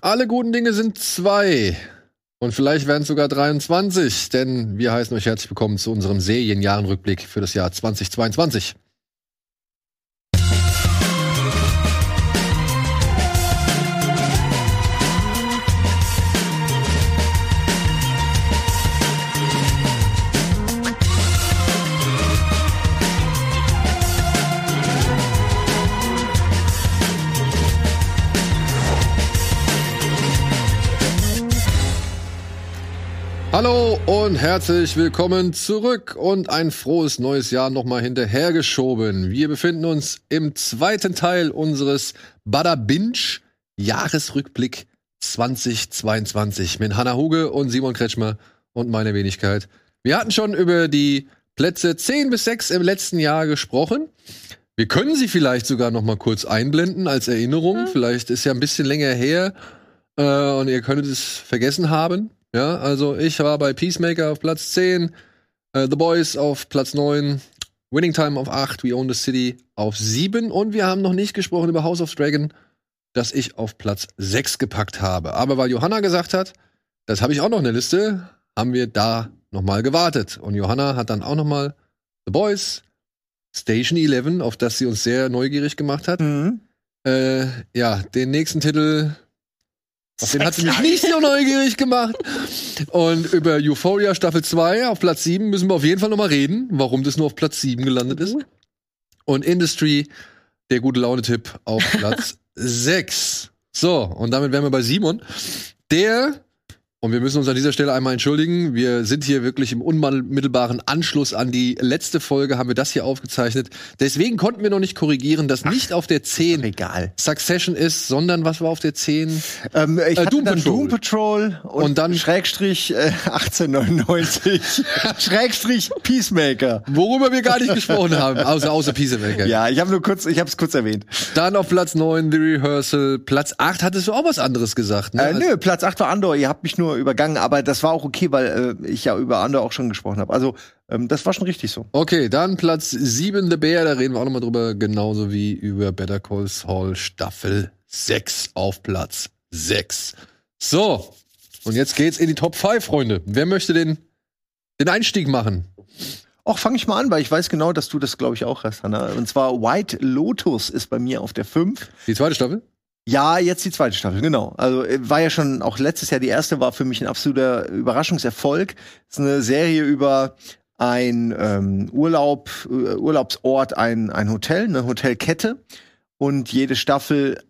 Alle guten Dinge sind zwei. Und vielleicht werden es sogar 23, denn wir heißen euch herzlich willkommen zu unserem Serienjahrenrückblick für das Jahr 2022. Hallo und herzlich willkommen zurück und ein frohes neues Jahr nochmal hinterhergeschoben. Wir befinden uns im zweiten Teil unseres Bada Binge Jahresrückblick 2022 mit Hanna Huge und Simon Kretschmer und meine Wenigkeit. Wir hatten schon über die Plätze 10 bis 6 im letzten Jahr gesprochen. Wir können sie vielleicht sogar noch mal kurz einblenden als Erinnerung. Hm. Vielleicht ist ja ein bisschen länger her äh, und ihr könntet es vergessen haben. Ja, also ich war bei Peacemaker auf Platz 10, äh, The Boys auf Platz 9, Winning Time auf 8, We Own the City auf 7 und wir haben noch nicht gesprochen über House of Dragon, das ich auf Platz 6 gepackt habe. Aber weil Johanna gesagt hat, das habe ich auch noch in der Liste, haben wir da nochmal gewartet. Und Johanna hat dann auch nochmal The Boys, Station 11, auf das sie uns sehr neugierig gemacht hat. Mhm. Äh, ja, den nächsten Titel den hat sie mich nicht so neugierig gemacht. Und über Euphoria Staffel 2 auf Platz 7 müssen wir auf jeden Fall nochmal reden, warum das nur auf Platz 7 gelandet ist. Und Industry, der gute Laune-Tipp, auf Platz 6. So, und damit wären wir bei Simon, der und wir müssen uns an dieser Stelle einmal entschuldigen. Wir sind hier wirklich im unmittelbaren Anschluss an die letzte Folge, haben wir das hier aufgezeichnet. Deswegen konnten wir noch nicht korrigieren, dass Ach, nicht auf der 10 egal. Succession ist, sondern was war auf der 10? Ähm, ich äh, Doom, Patrol. Doom Patrol und, und dann Schrägstrich äh, 1899 Schrägstrich Peacemaker. Worüber wir gar nicht gesprochen haben, außer, außer Peacemaker. Ja, ich habe nur kurz, ich habe es kurz erwähnt. Dann auf Platz 9 The Rehearsal. Platz 8 hattest du auch was anderes gesagt, ne? Äh, nö, Platz 8 war Andor. Ihr habt mich nur nur übergangen, aber das war auch okay, weil äh, ich ja über andere auch schon gesprochen habe. Also ähm, das war schon richtig so. Okay, dann Platz 7 The Bear, da reden wir auch nochmal drüber, genauso wie über Better Call Saul Staffel 6 auf Platz 6. So, und jetzt geht's in die Top 5, Freunde. Wer möchte den, den Einstieg machen? Auch fange ich mal an, weil ich weiß genau, dass du das, glaube ich, auch hast, Hanna. Und zwar White Lotus ist bei mir auf der 5. Die zweite Staffel? Ja, jetzt die zweite Staffel, genau. Also äh, war ja schon auch letztes Jahr die erste, war für mich ein absoluter Überraschungserfolg. Ist eine Serie über ein ähm, Urlaub, äh, Urlaubsort, ein, ein Hotel, eine Hotelkette. Und jede Staffel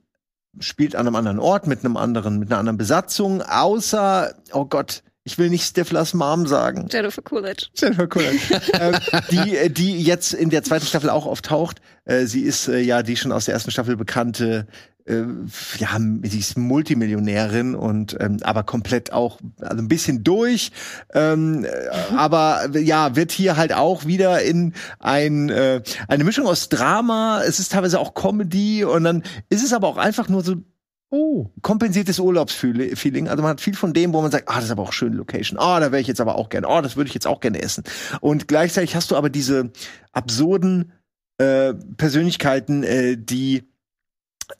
spielt an einem anderen Ort mit einem anderen, mit einer anderen Besatzung, außer, oh Gott, ich will nicht Stiflers Mom sagen. Jennifer Coolidge. Jennifer Coolidge. ähm, die, äh, die jetzt in der zweiten Staffel auch auftaucht. Äh, sie ist äh, ja die schon aus der ersten Staffel bekannte äh, ja, sie ist Multimillionärin und ähm, aber komplett auch also ein bisschen durch, ähm, aber ja wird hier halt auch wieder in ein äh, eine Mischung aus Drama. Es ist teilweise auch Comedy und dann ist es aber auch einfach nur so Oh, kompensiertes Urlaubsfeeling. Also man hat viel von dem, wo man sagt, ah, das ist aber auch schöne Location. Ah, da wäre ich jetzt aber auch gerne. Ah, das würde ich jetzt auch gerne essen. Und gleichzeitig hast du aber diese absurden äh, Persönlichkeiten, äh, die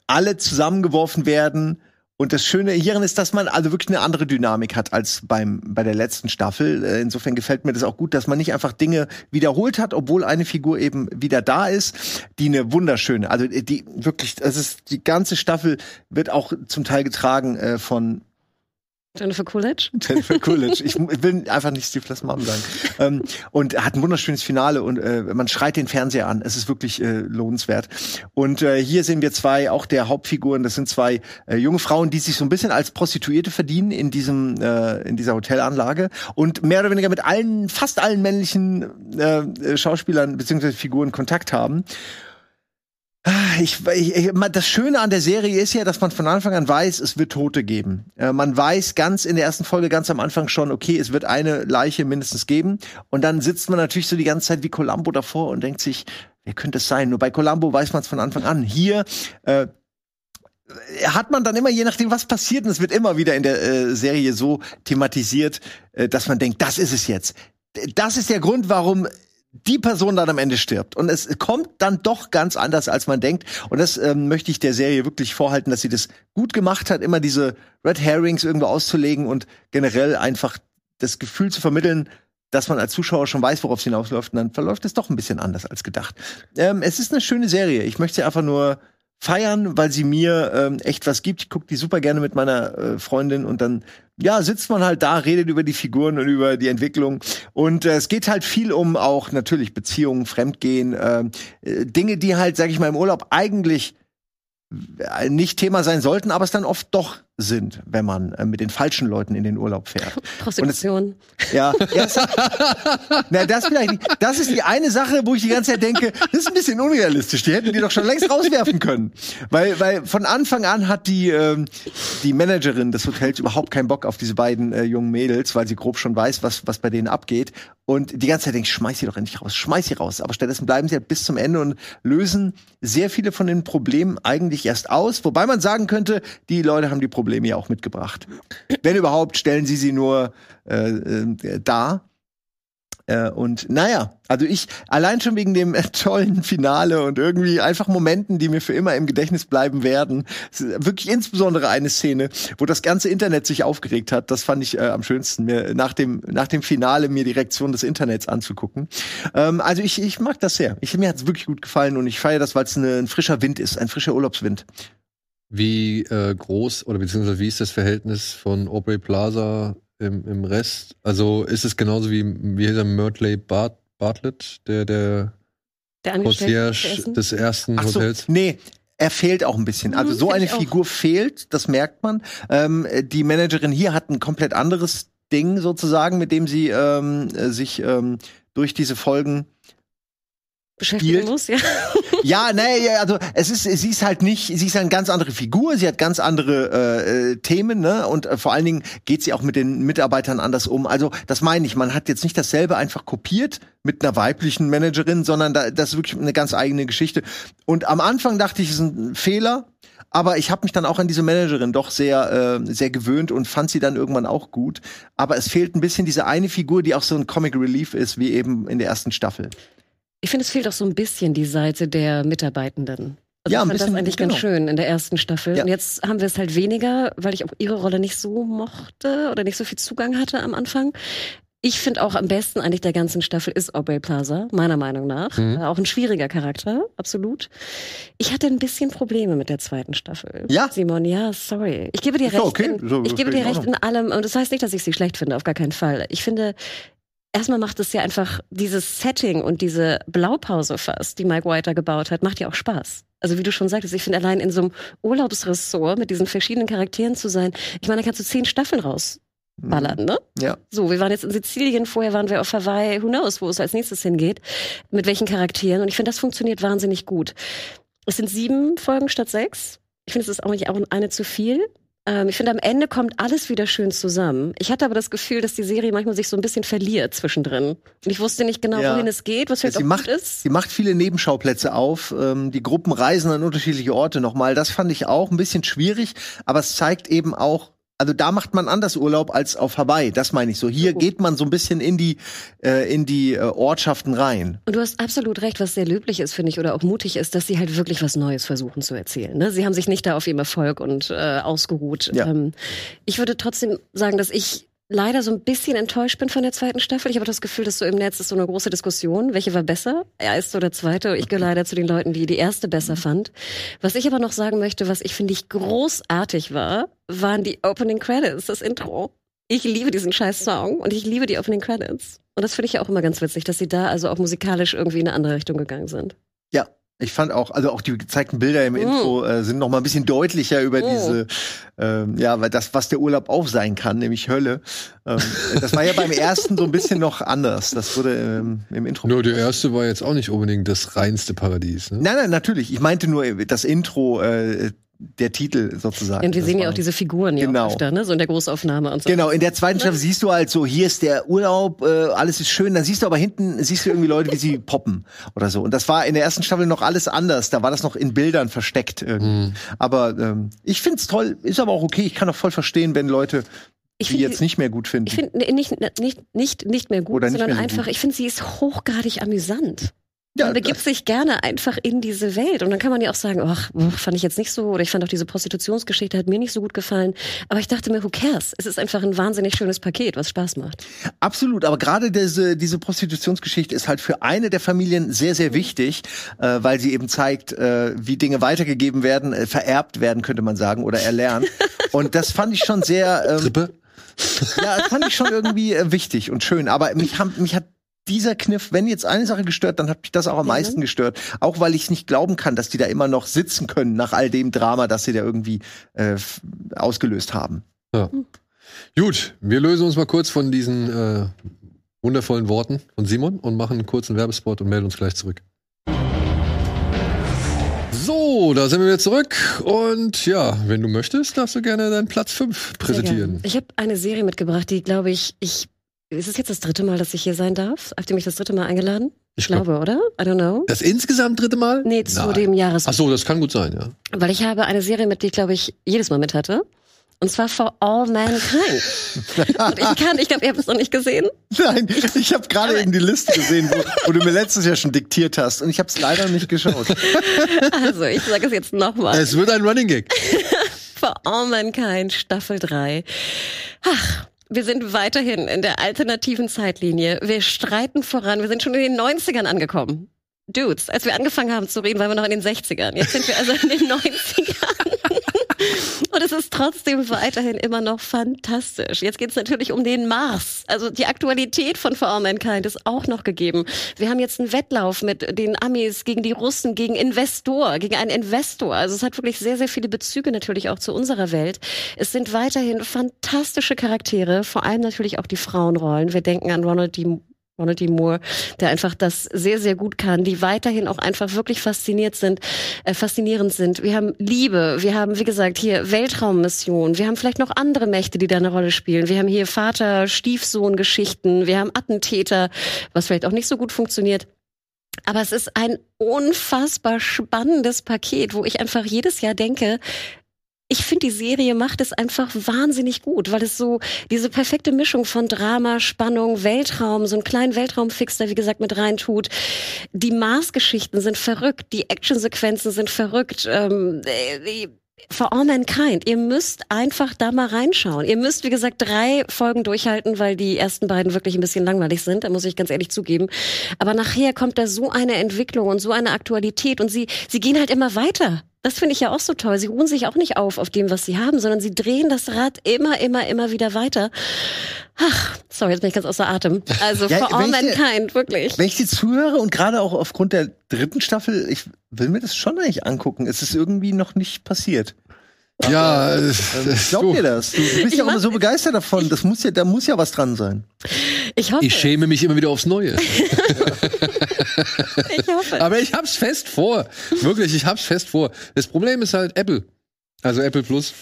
alle zusammengeworfen werden. Und das Schöne hierin ist, dass man also wirklich eine andere Dynamik hat als beim bei der letzten Staffel. Äh, insofern gefällt mir das auch gut, dass man nicht einfach Dinge wiederholt hat, obwohl eine Figur eben wieder da ist, die eine wunderschöne, also die wirklich, es ist die ganze Staffel wird auch zum Teil getragen äh, von Jennifer Coolidge? Jennifer Coolidge. Ich, will einfach nicht Steve Mom sagen. ähm, und hat ein wunderschönes Finale und äh, man schreit den Fernseher an. Es ist wirklich äh, lohnenswert. Und äh, hier sehen wir zwei, auch der Hauptfiguren, das sind zwei äh, junge Frauen, die sich so ein bisschen als Prostituierte verdienen in diesem, äh, in dieser Hotelanlage und mehr oder weniger mit allen, fast allen männlichen äh, Schauspielern bzw. Figuren Kontakt haben. Ah, ich, ich, das Schöne an der Serie ist ja, dass man von Anfang an weiß, es wird Tote geben. Äh, man weiß ganz in der ersten Folge, ganz am Anfang schon, okay, es wird eine Leiche mindestens geben. Und dann sitzt man natürlich so die ganze Zeit wie Columbo davor und denkt sich, wer könnte es sein? Nur bei Columbo weiß man es von Anfang an. Hier äh, hat man dann immer, je nachdem, was passiert, und es wird immer wieder in der äh, Serie so thematisiert, äh, dass man denkt, das ist es jetzt. Das ist der Grund, warum die Person dann am Ende stirbt. Und es kommt dann doch ganz anders, als man denkt. Und das ähm, möchte ich der Serie wirklich vorhalten, dass sie das gut gemacht hat, immer diese Red Herrings irgendwo auszulegen und generell einfach das Gefühl zu vermitteln, dass man als Zuschauer schon weiß, worauf es hinausläuft. Und dann verläuft es doch ein bisschen anders als gedacht. Ähm, es ist eine schöne Serie. Ich möchte sie einfach nur feiern, weil sie mir ähm, echt was gibt. Ich gucke die super gerne mit meiner äh, Freundin und dann ja sitzt man halt da, redet über die Figuren und über die Entwicklung. Und äh, es geht halt viel um auch natürlich Beziehungen, Fremdgehen, ähm, äh, Dinge, die halt, sag ich mal, im Urlaub eigentlich äh, nicht Thema sein sollten, aber es dann oft doch sind, wenn man äh, mit den falschen Leuten in den Urlaub fährt. Prostitution. Es, ja, ja es, na, das vielleicht nicht. Das ist die eine Sache, wo ich die ganze Zeit denke, das ist ein bisschen unrealistisch. Die hätten die doch schon längst rauswerfen können. Weil, weil von Anfang an hat die, ähm, die Managerin des Hotels überhaupt keinen Bock auf diese beiden äh, jungen Mädels, weil sie grob schon weiß, was, was bei denen abgeht. Und die ganze Zeit denke ich, schmeiß sie doch endlich raus, schmeiß sie raus. Aber stattdessen bleiben sie halt bis zum Ende und lösen sehr viele von den Problemen eigentlich erst aus. Wobei man sagen könnte, die Leute haben die Probleme Probleme ja auch mitgebracht. Wenn überhaupt, stellen sie sie nur äh, äh, dar. Äh, und naja, also ich, allein schon wegen dem tollen Finale und irgendwie einfach Momenten, die mir für immer im Gedächtnis bleiben werden. Wirklich insbesondere eine Szene, wo das ganze Internet sich aufgeregt hat. Das fand ich äh, am schönsten, mir nach dem, nach dem Finale mir die Reaktion des Internets anzugucken. Ähm, also ich, ich mag das sehr. Ich, mir hat es wirklich gut gefallen und ich feiere das, weil es ein frischer Wind ist, ein frischer Urlaubswind. Wie äh, groß oder beziehungsweise wie ist das Verhältnis von Aubrey Plaza im, im Rest? Also ist es genauso wie, wie der Murtley Bart, Bartlett, der, der, Der Concierge des ersten Ach so, Hotels? nee. Er fehlt auch ein bisschen. Also Mhm, so eine. Figur fehlt, das merkt man. Ähm, die Managerin hier hat ein komplett anderes Ding sozusagen, mit dem sie ähm, äh, sich ähm, durch diese Folgen beschäftigen muss, ja. Ja, nee, ja, also es ist, sie ist halt nicht, sie ist eine ganz andere Figur, sie hat ganz andere äh, äh, Themen, ne? Und äh, vor allen Dingen geht sie auch mit den Mitarbeitern anders um. Also das meine ich, man hat jetzt nicht dasselbe einfach kopiert mit einer weiblichen Managerin, sondern da, das ist wirklich eine ganz eigene Geschichte. Und am Anfang dachte ich, es ist ein Fehler. Aber ich habe mich dann auch an diese Managerin doch sehr, äh, sehr gewöhnt und fand sie dann irgendwann auch gut. Aber es fehlt ein bisschen diese eine Figur, die auch so ein Comic Relief ist, wie eben in der ersten Staffel. Ich finde, es fehlt auch so ein bisschen die Seite der Mitarbeitenden. Also Ja, ich fand das bisschen, eigentlich genau. ganz schön in der ersten Staffel. Ja. Und jetzt haben wir es halt weniger, weil ich auch ihre Rolle nicht so mochte oder nicht so viel Zugang hatte am Anfang. Ich finde auch am besten eigentlich der ganzen Staffel ist Aubrey Plaza, meiner Meinung nach. Mhm. Äh, Auch ein schwieriger Charakter, absolut. Ich hatte ein bisschen Probleme mit der zweiten Staffel. Ja? Simon, ja, sorry. Ich gebe dir doch recht. okay. In, So, ich gebe dir recht in allem. Und das heißt nicht, dass ich sie schlecht finde, auf gar keinen Fall. Ich finde, erstmal macht es ja einfach dieses Setting und diese Blaupause fast, die Mike White da gebaut hat, macht ja auch Spaß. Also wie du schon sagtest, ich finde allein in so einem Urlaubsressort mit diesen verschiedenen Charakteren zu sein, ich meine, da kannst du zehn Staffeln rausballern, ne? Ja. So, wir waren jetzt in Sizilien, vorher waren wir auf Hawaii, who knows, wo es als nächstes hingeht, mit welchen Charakteren. Und ich finde, das funktioniert wahnsinnig gut. Es sind sieben Folgen statt sechs. Ich finde, es ist auch nicht auch eine zu viel. Ähm, ich finde, am Ende kommt alles wieder schön zusammen. Ich hatte aber das Gefühl, dass die Serie manchmal sich so ein bisschen verliert zwischendrin. Und ich wusste nicht genau, Ja. wohin es geht, was vielleicht sie auch macht, gut ist. sie macht viele Nebenschauplätze auf. Ähm, die Gruppen reisen an unterschiedliche Orte nochmal. Das fand ich auch ein bisschen schwierig, aber es zeigt eben auch, also da macht man anders Urlaub als auf Hawaii. Das meine ich so. Hier Oh. geht man so ein bisschen in die äh, in die äh, Ortschaften rein. Und du hast absolut recht, was sehr löblich ist, finde ich, oder auch mutig ist, dass sie halt wirklich was Neues versuchen zu erzählen. Ne? Sie haben sich nicht da auf ihrem Erfolg und äh, ausgeruht. Ja. Ähm, ich würde trotzdem sagen, dass ich leider so ein bisschen enttäuscht bin von der zweiten Staffel. Ich habe das Gefühl, dass so im Netz ist so eine große Diskussion, welche war besser, erste oder zweite. Ich gehöre leider zu den Leuten, die die erste besser fand. Was ich aber noch sagen möchte, was ich finde ich großartig war, waren die Opening Credits, das Intro. Ich liebe diesen scheiß Song und ich liebe die Opening Credits. Und das finde ich ja auch immer ganz witzig, dass sie da also auch musikalisch irgendwie in eine andere Richtung gegangen sind. Ja. Ich fand auch, also auch die gezeigten Bilder im Mm. Intro äh, sind noch mal ein bisschen deutlicher über Mm. diese, ähm, ja, weil das, was der Urlaub auch sein kann, nämlich Hölle. Ähm, das war ja beim ersten so ein bisschen noch anders. Das wurde ähm, im Intro. Nur der erste war jetzt auch nicht unbedingt das reinste Paradies. Ne? Nein, nein, natürlich. Ich meinte nur das Intro, äh, der Titel sozusagen. Und wir sehen ja auch diese Figuren ja Genau. öfter, ne? So in der Großaufnahme und so. Genau, in der zweiten Staffel siehst du halt so, hier ist der Urlaub, äh, alles ist schön, dann siehst du aber hinten, siehst du irgendwie Leute, wie sie poppen oder so. Und das war in der ersten Staffel noch alles anders, da war das noch in Bildern versteckt irgendwie. Mhm. Aber ähm, ich find's toll, ist aber auch okay, ich kann auch voll verstehen, wenn Leute ich die jetzt nicht mehr gut finden. Ich finde nicht, nicht, nicht, nicht mehr gut, sondern mehr einfach, gut. ich finde, sie ist hochgradig amüsant. Ja, Man begibt sich gerne einfach in diese Welt. Und dann kann man ja auch sagen, ach, fand ich jetzt nicht so, oder ich fand auch diese Prostitutionsgeschichte hat mir nicht so gut gefallen. Aber ich dachte mir, who cares? Es ist einfach ein wahnsinnig schönes Paket, was Spaß macht. Absolut, aber gerade diese, diese Prostitutionsgeschichte ist halt für eine der Familien sehr, sehr wichtig, äh, weil sie eben zeigt, äh, wie Dinge weitergegeben werden, äh, vererbt werden, könnte man sagen, oder erlernen. Und das fand ich schon sehr, ähm, Trippe? ja, das fand ich schon irgendwie äh, wichtig und schön. Aber mich, haben, mich hat dieser Kniff, wenn jetzt eine Sache gestört, dann hat mich das auch am Ja. meisten gestört. Auch weil ich es nicht glauben kann, dass die da immer noch sitzen können nach all dem Drama, das sie da irgendwie äh, ausgelöst haben. Gut, wir lösen uns mal kurz von diesen äh, wundervollen Worten von Simon und machen einen kurzen Werbespot und melden uns gleich zurück. So, da sind wir wieder zurück. Und ja, wenn du möchtest, darfst du gerne deinen Platz 5 Sehr präsentieren. Ich habe eine Serie mitgebracht, die, glaube ich, ich. Ist es jetzt das dritte Mal, dass ich hier sein darf? Habt ihr mich das dritte Mal eingeladen? Ich Ich glaub- glaube, oder? I don't know. Das insgesamt dritte Mal? Nee, zu Nein. dem Jahres. Ach so, das kann gut sein, ja. Weil ich habe eine Serie mit, die ich, glaube ich, jedes Mal mit hatte. Und zwar For All Mankind. Und ich kann, ich glaube, ihr habt es noch nicht gesehen. Nein, ich habe gerade eben die Liste gesehen, wo, wo du mir letztes Jahr schon diktiert hast und ich habe es leider nicht geschaut. Also, ich sage es jetzt nochmal. Es wird ein Running Gag. For All Mankind, Staffel 3. Ach, wir sind weiterhin in der alternativen Zeitlinie. Wir streiten voran. Wir sind schon in den 90ern angekommen. Dudes, als wir angefangen haben zu reden, waren wir noch in den 60ern. Jetzt sind wir also in den 90ern. Und es ist trotzdem weiterhin immer noch fantastisch. Jetzt geht es natürlich um den Mars. Also die Aktualität von For All Mankind ist auch noch gegeben. Wir haben jetzt einen Wettlauf mit den Amis gegen die Russen, gegen Investor, gegen einen Investor. Also es hat wirklich sehr, sehr viele Bezüge natürlich auch zu unserer Welt. Es sind weiterhin fantastische Charaktere, vor allem natürlich auch die Frauenrollen. Wir denken an Ronald D. Ronald D. Moore, der einfach das sehr, sehr gut kann, die weiterhin auch einfach wirklich fasziniert sind, äh, faszinierend sind. Wir haben Liebe, wir haben, wie gesagt, hier Weltraummission, wir haben vielleicht noch andere Mächte, die da eine Rolle spielen. Wir haben hier Vater-Stiefsohn-Geschichten, wir haben Attentäter, was vielleicht auch nicht so gut funktioniert. Aber es ist ein unfassbar spannendes Paket, wo ich einfach jedes Jahr denke, ich finde, die Serie macht es einfach wahnsinnig gut, weil es so diese perfekte Mischung von Drama, Spannung, Weltraum, so einen kleinen Weltraumfix da, wie gesagt, mit reintut. Die Mars-Geschichten sind verrückt, die Actionsequenzen sind verrückt. Ähm, äh, die- For All Mankind, ihr müsst einfach da mal reinschauen. Ihr müsst, wie gesagt, drei Folgen durchhalten, weil die ersten beiden wirklich ein bisschen langweilig sind, da muss ich ganz ehrlich zugeben. Aber nachher kommt da so eine Entwicklung und so eine Aktualität und sie, sie gehen halt immer weiter. Das finde ich ja auch so toll. Sie ruhen sich auch nicht auf auf dem, was sie haben, sondern sie drehen das Rad immer, immer, immer wieder weiter. Ach, sorry, jetzt bin ich ganz außer Atem. Also Ja, For All ich dir- Mankind, wirklich. Wenn ich dir zuhöre und gerade auch aufgrund der dritten Staffel, ich will mir das schon eigentlich angucken. Es ist irgendwie noch nicht passiert. Ja, äh, Glaub du, dir das? Du bist Ich ja immer mach- so begeistert davon. Das muss ja, da muss ja was dran sein. Ich hoffe. ich schäme mich immer wieder aufs Neue. ich hoffe. Aber ich hab's fest vor. Wirklich, ich hab's fest vor. Das Problem ist halt Apple. Also Apple Plus.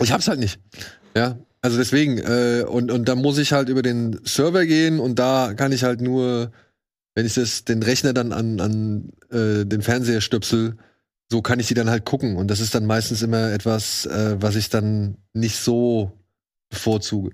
Ich hab's halt nicht. Ja. Also deswegen, äh, und, und da muss ich halt über den Server gehen und da kann ich halt nur, wenn ich das, den Rechner dann an, an äh, den Fernseher stöpsel, so kann ich die dann halt gucken. Und das ist dann meistens immer etwas, äh, was ich dann nicht so bevorzuge.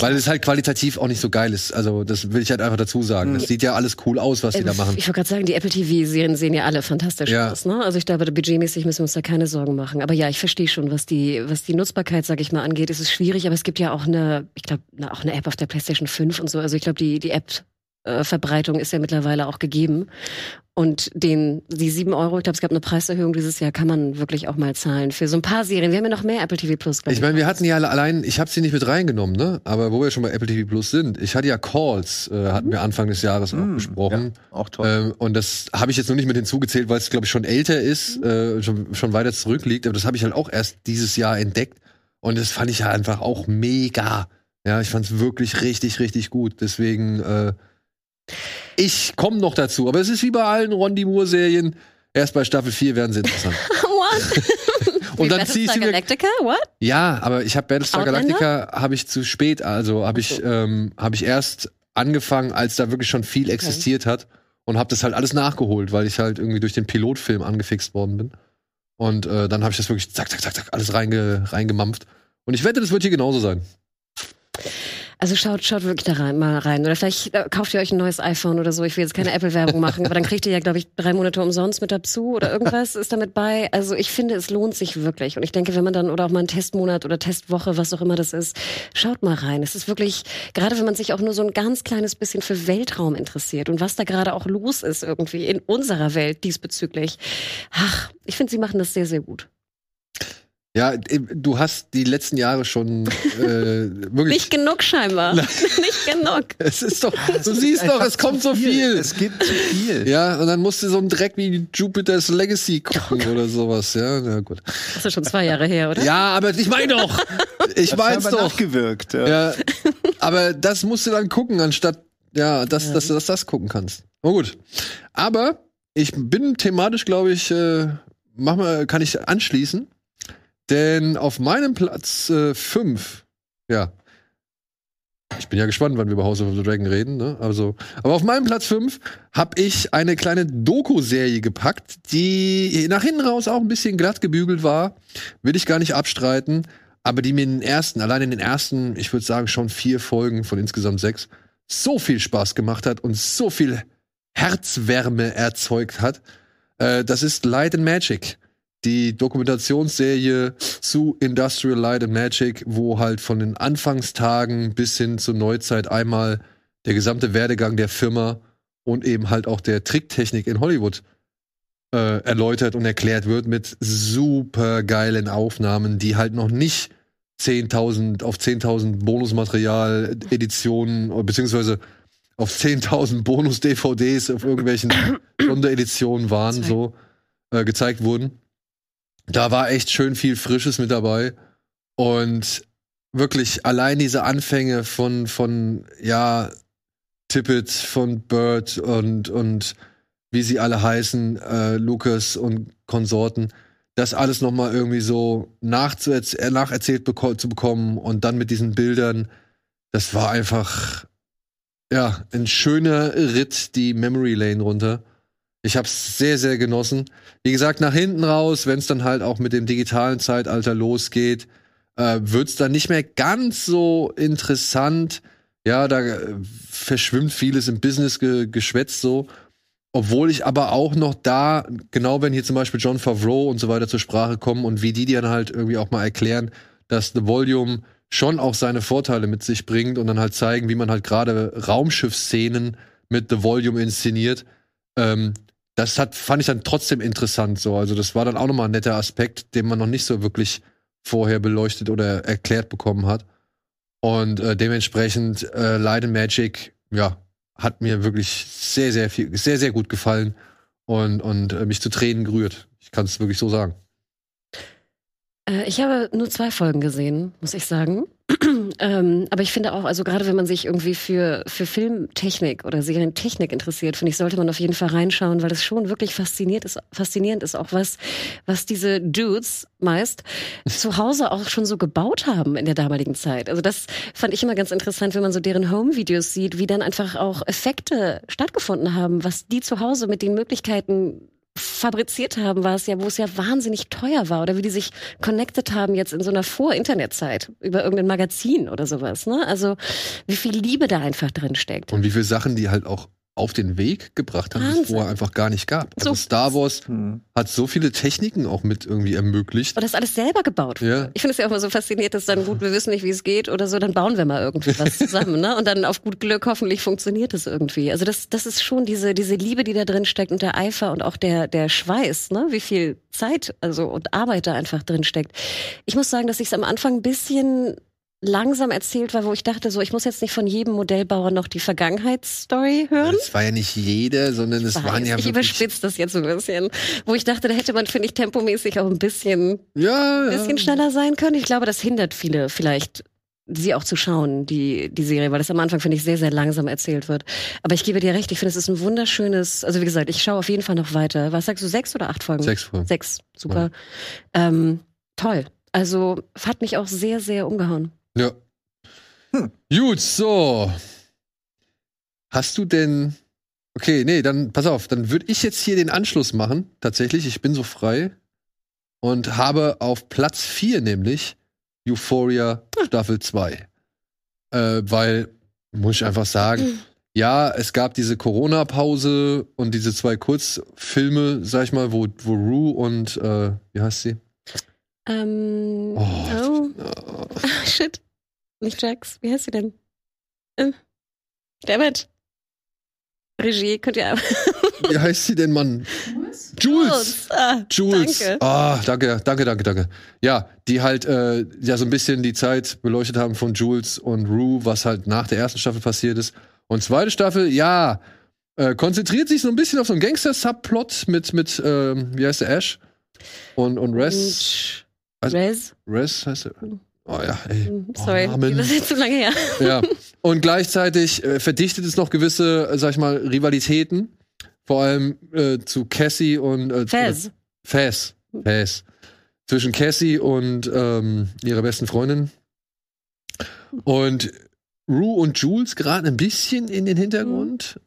Weil es halt qualitativ auch nicht so geil ist. Also, das will ich halt einfach dazu sagen. Das sieht ja alles cool aus, was die da machen. Ich wollte gerade sagen, die Apple TV-Serien sehen ja alle fantastisch Ja. aus. Ne? Also ich glaube, budgetmäßig müssen wir uns da keine Sorgen machen. Aber ja, ich verstehe schon, was die, was die Nutzbarkeit, sage ich mal, angeht. Es ist schwierig, aber es gibt ja auch eine, ich glaube, auch eine App auf der PlayStation 5 und so. Also ich glaube, die, die App-Verbreitung ist ja mittlerweile auch gegeben. Und den, die sieben Euro, ich glaube, es gab eine Preiserhöhung dieses Jahr, kann man wirklich auch mal zahlen für so ein paar Serien. Wir haben ja noch mehr Apple TV Plus. glaub Ich meine, wir hatten ja alle- allein, ich habe sie nicht mit reingenommen, ne? Aber wo wir schon bei Apple TV Plus sind, ich hatte ja Calls, äh, hatten wir Anfang des Jahres auch Mm, besprochen. Auch toll. Ähm, und das habe ich jetzt noch nicht mit hinzugezählt, weil es, glaube ich, schon älter ist, äh, schon, schon weiter zurückliegt. Aber das habe ich halt auch erst dieses Jahr entdeckt. Und das fand ich ja einfach auch mega. Ja, ich fand es wirklich richtig, richtig gut. Deswegen, äh, ich komme noch dazu. Aber es ist wie bei allen Rondi Moore-Serien. Erst bei Staffel 4 werden sie interessant. What? Und dann Battlestar zieh ich sie mir Galactica? What? Ja, aber ich habe Battlestar Outlander? Galactica habe ich zu spät, also habe ich ähm, habe ich erst angefangen, als da wirklich schon viel existiert hat und habe das halt alles nachgeholt, weil ich halt irgendwie durch den Pilotfilm angefixt worden bin. Und äh, dann habe ich das wirklich zack zack zack zack alles reinge reingemampft. Und ich wette, das wird hier genauso sein. Also schaut, schaut wirklich da rein, mal rein. Oder vielleicht äh, kauft ihr euch ein neues iPhone oder so. Ich will jetzt keine Apple-Werbung machen, aber dann kriegt ihr ja, glaube ich, drei Monate umsonst mit dazu oder irgendwas ist damit bei. Also ich finde, es lohnt sich wirklich. Und ich denke, wenn man dann, oder auch mal einen Testmonat oder Testwoche, was auch immer das ist, schaut mal rein. Es ist wirklich, gerade wenn man sich auch nur so ein ganz kleines bisschen für Weltraum interessiert und was da gerade auch los ist irgendwie in unserer Welt diesbezüglich. Ach, ich finde, sie machen das sehr, sehr gut. Ja, du hast die letzten Jahre schon äh, wirklich. Nicht genug scheinbar. nicht genug. Es ist doch, ja, du siehst doch, es kommt so viel. Es gibt zu viel. Ja, und dann musst du so einen Dreck wie Jupiter's Legacy gucken oh oder sowas. Ja, na gut. Das ist schon zwei Jahre her, oder? Ja, aber ich meine doch. Ich mein's doch. Nachgewirkt, ja. ja. Aber das musst du dann gucken, anstatt, ja, dass, ja. dass du das, das gucken kannst. Oh gut. Aber ich bin thematisch, glaube ich, äh, mach mal, kann ich anschließen denn auf meinem Platz 5, äh, ja, ich bin ja gespannt, wann wir über House of the Dragon reden, ne? Also, aber auf meinem Platz 5 habe ich eine kleine Doku-Serie gepackt, die nach hinten raus auch ein bisschen glatt gebügelt war. Will ich gar nicht abstreiten, aber die mir in den ersten, allein in den ersten, ich würde sagen, schon vier Folgen von insgesamt sechs, so viel Spaß gemacht hat und so viel Herzwärme erzeugt hat. Äh, das ist Light and Magic die Dokumentationsserie zu Industrial Light and Magic, wo halt von den Anfangstagen bis hin zur Neuzeit einmal der gesamte Werdegang der Firma und eben halt auch der Tricktechnik in Hollywood äh, erläutert und erklärt wird mit super geilen Aufnahmen, die halt noch nicht 10.000 auf 10.000 Bonusmaterial Editionen beziehungsweise auf 10.000 Bonus DVDs auf irgendwelchen Sondereditionen waren so äh, gezeigt wurden da war echt schön viel Frisches mit dabei. Und wirklich allein diese Anfänge von, von, ja, Tippett, von Bird und, und wie sie alle heißen, äh, Lucas und Konsorten, das alles nochmal irgendwie so äh, nacherzählt beko zu bekommen und dann mit diesen Bildern, das war einfach, ja, ein schöner Ritt die Memory Lane runter. Ich habe es sehr, sehr genossen. Wie gesagt, nach hinten raus, wenn es dann halt auch mit dem digitalen Zeitalter losgeht, äh, wird es dann nicht mehr ganz so interessant. Ja, da äh, verschwimmt vieles im Business-Geschwätz so. Obwohl ich aber auch noch da, genau wenn hier zum Beispiel John Favreau und so weiter zur Sprache kommen und wie die dann halt irgendwie auch mal erklären, dass The Volume schon auch seine Vorteile mit sich bringt und dann halt zeigen, wie man halt gerade Raumschiffszenen mit The Volume inszeniert. Ähm, das hat, fand ich dann trotzdem interessant so. Also das war dann auch nochmal ein netter Aspekt, den man noch nicht so wirklich vorher beleuchtet oder erklärt bekommen hat. Und äh, dementsprechend äh, and Magic, ja, hat mir wirklich sehr, sehr viel, sehr, sehr gut gefallen und, und äh, mich zu Tränen gerührt. Ich kann es wirklich so sagen. Äh, ich habe nur zwei Folgen gesehen, muss ich sagen. Ähm, aber ich finde auch, also gerade wenn man sich irgendwie für, für Filmtechnik oder Serientechnik interessiert, finde ich, sollte man auf jeden Fall reinschauen, weil es schon wirklich fasziniert ist, faszinierend ist, auch was, was diese Dudes meist zu Hause auch schon so gebaut haben in der damaligen Zeit. Also das fand ich immer ganz interessant, wenn man so deren Home-Videos sieht, wie dann einfach auch Effekte stattgefunden haben, was die zu Hause mit den Möglichkeiten fabriziert haben, war es ja, wo es ja wahnsinnig teuer war oder wie die sich connected haben jetzt in so einer Vor-Internet-Zeit über irgendein Magazin oder sowas. Ne? Also wie viel Liebe da einfach drin steckt. Und wie viele Sachen, die halt auch auf den Weg gebracht haben, die es vorher einfach gar nicht gab. Also so. Star Wars hm. hat so viele Techniken auch mit irgendwie ermöglicht. Und das alles selber gebaut. Ja. Ich finde es ja auch immer so faszinierend, dass dann gut, wir wissen nicht, wie es geht oder so, dann bauen wir mal irgendwie was zusammen, ne? Und dann auf gut Glück hoffentlich funktioniert es irgendwie. Also das, das ist schon diese, diese Liebe, die da drin steckt und der Eifer und auch der, der Schweiß, ne? Wie viel Zeit, also und Arbeit da einfach drin steckt. Ich muss sagen, dass ich es am Anfang ein bisschen langsam erzählt war, wo ich dachte, so, ich muss jetzt nicht von jedem Modellbauer noch die Vergangenheitsstory hören. Es war ja nicht jede, sondern es waren ja Ich überspitze das jetzt so ein bisschen. Wo ich dachte, da hätte man, finde ich, tempomäßig auch ein bisschen, ja, ein bisschen schneller sein können. Ich glaube, das hindert viele vielleicht sie auch zu schauen, die, die Serie, weil das am Anfang, finde ich, sehr, sehr langsam erzählt wird. Aber ich gebe dir recht, ich finde, es ist ein wunderschönes, also wie gesagt, ich schaue auf jeden Fall noch weiter. Was sagst du, sechs oder acht Folgen? Sechs Folgen. Sechs, super. Ja. Ähm, toll. Also hat mich auch sehr, sehr umgehauen. Ja. Hm. Gut, so. Hast du denn. Okay, nee, dann pass auf, dann würde ich jetzt hier den Anschluss machen. Tatsächlich, ich bin so frei. Und habe auf Platz 4 nämlich Euphoria Staffel 2. äh, weil, muss ich einfach sagen, ja, es gab diese Corona-Pause und diese zwei Kurzfilme, sag ich mal, wo, wo Rue und, äh, wie heißt sie? Ähm, Oh, oh. äh, Shit. Nicht Jax. Wie heißt sie denn? Äh. Dammit. Regie, könnt ihr. wie heißt sie denn, Mann? Jules! Ah, Jules. Danke. Ah, danke, danke, danke, danke. Ja, die halt äh, ja so ein bisschen die Zeit beleuchtet haben von Jules und Rue, was halt nach der ersten Staffel passiert ist. Und zweite Staffel, ja, äh, konzentriert sich so ein bisschen auf so einen Gangster-Subplot mit, mit ähm, wie heißt der, Ash? Und, und Res. Und Also- Rez. Res heißt er. Oh ja, ey. Mhm, Oh, Sorry, Namen. das ist jetzt zu lange her. Ja. Und gleichzeitig äh, verdichtet es noch gewisse, äh, sag ich mal, Rivalitäten. Vor allem äh, zu Cassie und äh, Fez. Faz. Faz. Zwischen Cassie und ähm, ihrer besten Freundin. Und Rue und Jules geraten ein bisschen in den Hintergrund,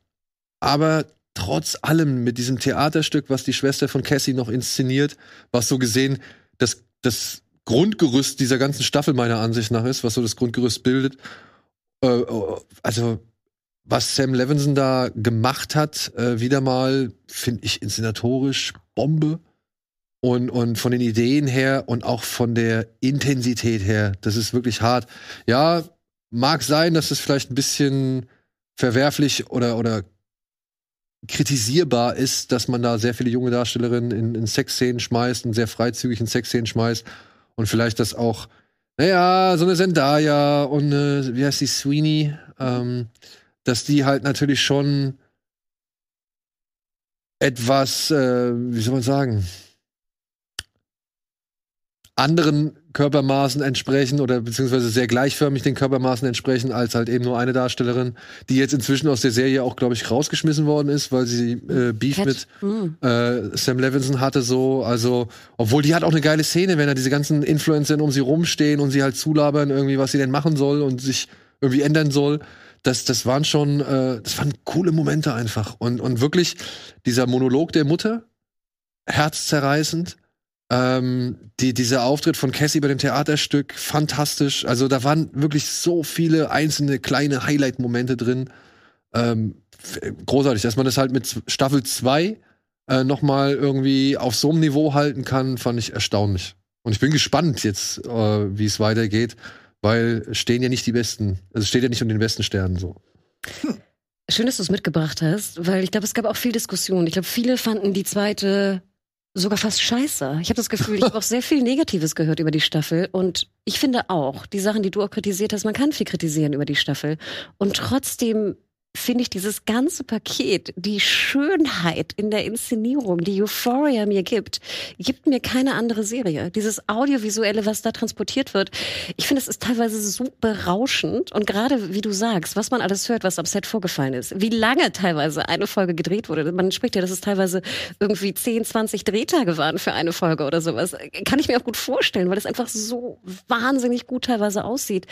aber trotz allem mit diesem Theaterstück, was die Schwester von Cassie noch inszeniert, was so gesehen das, das Grundgerüst dieser ganzen Staffel meiner Ansicht nach ist, was so das Grundgerüst bildet. Äh, also was Sam Levinson da gemacht hat, äh, wieder mal, finde ich inszenatorisch Bombe. Und, und von den Ideen her und auch von der Intensität her, das ist wirklich hart. Ja, mag sein, dass es vielleicht ein bisschen verwerflich oder, oder kritisierbar ist, dass man da sehr viele junge Darstellerinnen in, in Sexszenen schmeißt und sehr freizügig in Sexszenen schmeißt. Und vielleicht das auch, naja, so eine Zendaya und eine, wie heißt die, Sweeney, ähm, dass die halt natürlich schon etwas, äh, wie soll man sagen, anderen Körpermaßen entsprechen oder beziehungsweise sehr gleichförmig den Körpermaßen entsprechen, als halt eben nur eine Darstellerin, die jetzt inzwischen aus der Serie auch, glaube ich, rausgeschmissen worden ist, weil sie äh, Beef Cat. mit Hm. äh, Sam Levinson hatte so, also, obwohl die hat auch eine geile Szene, wenn da diese ganzen Influencer um sie rumstehen und sie halt zulabern irgendwie, was sie denn machen soll und sich irgendwie ändern soll. Das, das waren schon, äh, das waren coole Momente einfach. Und, und wirklich dieser Monolog der Mutter, herzzerreißend. Ähm, die, dieser Auftritt von Cassie bei dem Theaterstück, fantastisch. Also da waren wirklich so viele einzelne kleine Highlight-Momente drin. Ähm, großartig, dass man das halt mit Staffel 2 äh, noch mal irgendwie auf so einem Niveau halten kann, fand ich erstaunlich. Und ich bin gespannt jetzt, äh, wie es weitergeht, weil stehen ja nicht die besten, also steht ja nicht unter den besten Sternen so. Schön, dass du es mitgebracht hast, weil ich glaube, es gab auch viel Diskussion. Ich glaube, viele fanden die zweite sogar fast scheiße. Ich habe das Gefühl, ich habe auch sehr viel Negatives gehört über die Staffel. Und ich finde auch, die Sachen, die du auch kritisiert hast, man kann viel kritisieren über die Staffel. Und trotzdem finde ich dieses ganze Paket, die Schönheit in der Inszenierung, die Euphoria mir gibt, gibt mir keine andere Serie. Dieses Audiovisuelle, was da transportiert wird, ich finde, es ist teilweise so berauschend. Und gerade, wie du sagst, was man alles hört, was am Set vorgefallen ist, wie lange teilweise eine Folge gedreht wurde. Man spricht ja, dass es teilweise irgendwie 10, 20 Drehtage waren für eine Folge oder sowas. Kann ich mir auch gut vorstellen, weil es einfach so wahnsinnig gut teilweise aussieht,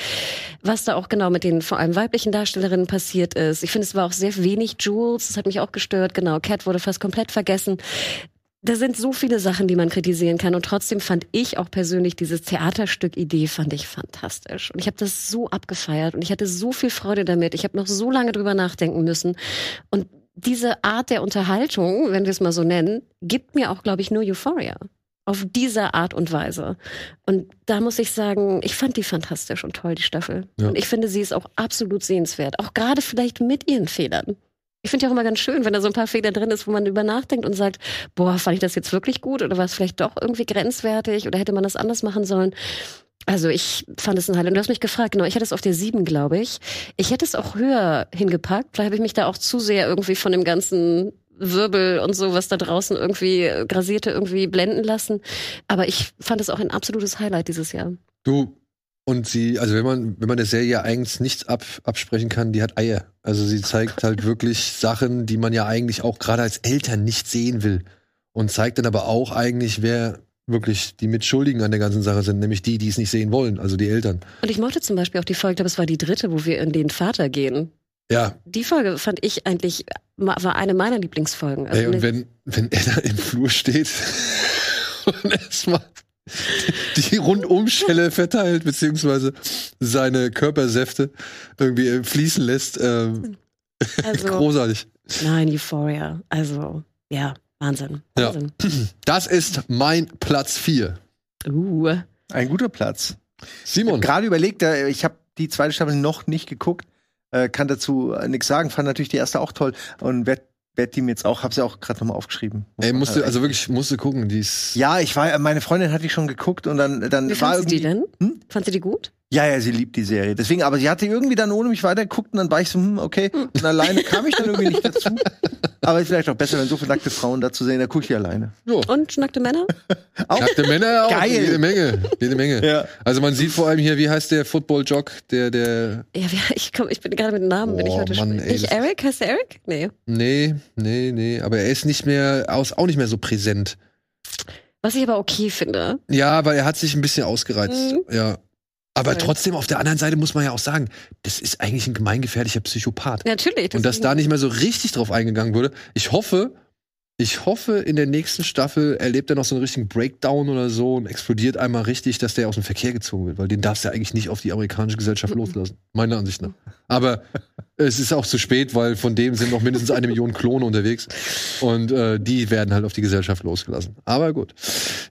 was da auch genau mit den vor allem weiblichen Darstellerinnen passiert ist. Ich finde, es war auch sehr wenig Jules, das hat mich auch gestört. Genau, Cat wurde fast komplett vergessen. Da sind so viele Sachen, die man kritisieren kann. Und trotzdem fand ich auch persönlich dieses Theaterstück-Idee fand ich fantastisch. Und ich habe das so abgefeiert und ich hatte so viel Freude damit. Ich habe noch so lange drüber nachdenken müssen. Und diese Art der Unterhaltung, wenn wir es mal so nennen, gibt mir auch, glaube ich, nur Euphoria. Auf diese Art und Weise. Und da muss ich sagen, ich fand die fantastisch und toll, die Staffel. Ja. Und ich finde, sie ist auch absolut sehenswert. Auch gerade vielleicht mit ihren Fehlern. Ich finde ja auch immer ganz schön, wenn da so ein paar Fehler drin ist, wo man über nachdenkt und sagt, boah, fand ich das jetzt wirklich gut oder war es vielleicht doch irgendwie grenzwertig oder hätte man das anders machen sollen? Also ich fand es ein Highlight. Und du hast mich gefragt, genau, ich hatte es auf der 7, glaube ich. Ich hätte es auch höher hingepackt. Vielleicht habe ich mich da auch zu sehr irgendwie von dem ganzen Wirbel und so, was da draußen irgendwie äh, grasierte, irgendwie blenden lassen. Aber ich fand es auch ein absolutes Highlight dieses Jahr. Du, und sie, also wenn man, wenn man der Serie eigentlich nichts ab, absprechen kann, die hat Eier. Also sie zeigt halt wirklich Sachen, die man ja eigentlich auch gerade als Eltern nicht sehen will. Und zeigt dann aber auch eigentlich, wer wirklich die Mitschuldigen an der ganzen Sache sind, nämlich die, die es nicht sehen wollen, also die Eltern. Und ich mochte zum Beispiel auch die Folge, ich glaube, es war die dritte, wo wir in den Vater gehen. Ja, Die Folge fand ich eigentlich, war eine meiner Lieblingsfolgen. Also ey, und wenn, wenn er da im Flur steht und erstmal die Rundumschelle verteilt, beziehungsweise seine Körpersäfte irgendwie äh, fließen lässt. Ähm, Also, großartig. nein, Euphoria. Also, ja, Wahnsinn. Ja. Wahnsinn. Das ist mein Platz 4. Uh. Ein guter Platz. Simon. Gerade überlegt, äh, ich habe die zweite Staffel noch nicht geguckt, äh, kann dazu äh, nichts sagen, fand natürlich die erste auch toll und werd, werd die mir jetzt auch, habe sie auch gerade nochmal aufgeschrieben. Ey, man musste, halt also wirklich, musste gucken. Die ist, Ja, ich war, meine Freundin hat die schon geguckt und dann, dann Wie war fandst du die denn? Hm? Fandst du die gut? Ja, ja, sie liebt die Serie. Deswegen, aber sie hatte irgendwie dann ohne mich weitergeguckt und dann war ich so, hm, okay. Und alleine kam ich dann irgendwie nicht dazu. Aber ist vielleicht auch besser, wenn so viele nackte Frauen dazu sehen, da gucke ich alleine. jo. Und nackte Männer? Auch Nackte Männer auch. Geil. Jede Menge. Jede Menge. Ja. Also man sieht vor allem hier, wie heißt der Football-Jock, der, der, Ja, ich, komm, ich bin gerade mit dem Namen, bin ich heute Mann, schon. ey, Nicht Eric? Heißt der Eric? Nee. nee, nee, nee, aber er ist nicht mehr, aus, auch nicht mehr so präsent. Was ich aber okay finde. Ja, weil er hat sich ein bisschen ausgereizt. Mhm. Ja. Aber Voll. trotzdem, auf der anderen Seite muss man ja auch sagen, das ist eigentlich ein gemeingefährlicher Psychopath. Natürlich. Und dass da nicht mehr so richtig drauf eingegangen wurde. Ich hoffe, ich hoffe, in der nächsten Staffel erlebt er noch so einen richtigen Breakdown oder so und explodiert einmal richtig, dass der aus dem Verkehr gezogen wird, weil den darfst du ja eigentlich nicht auf die amerikanische Gesellschaft Mhm. loslassen. Meiner Ansicht nach. Aber es ist auch zu spät, weil von dem sind noch mindestens eine Million Klone unterwegs. Und äh, die werden halt auf die Gesellschaft losgelassen. Aber gut.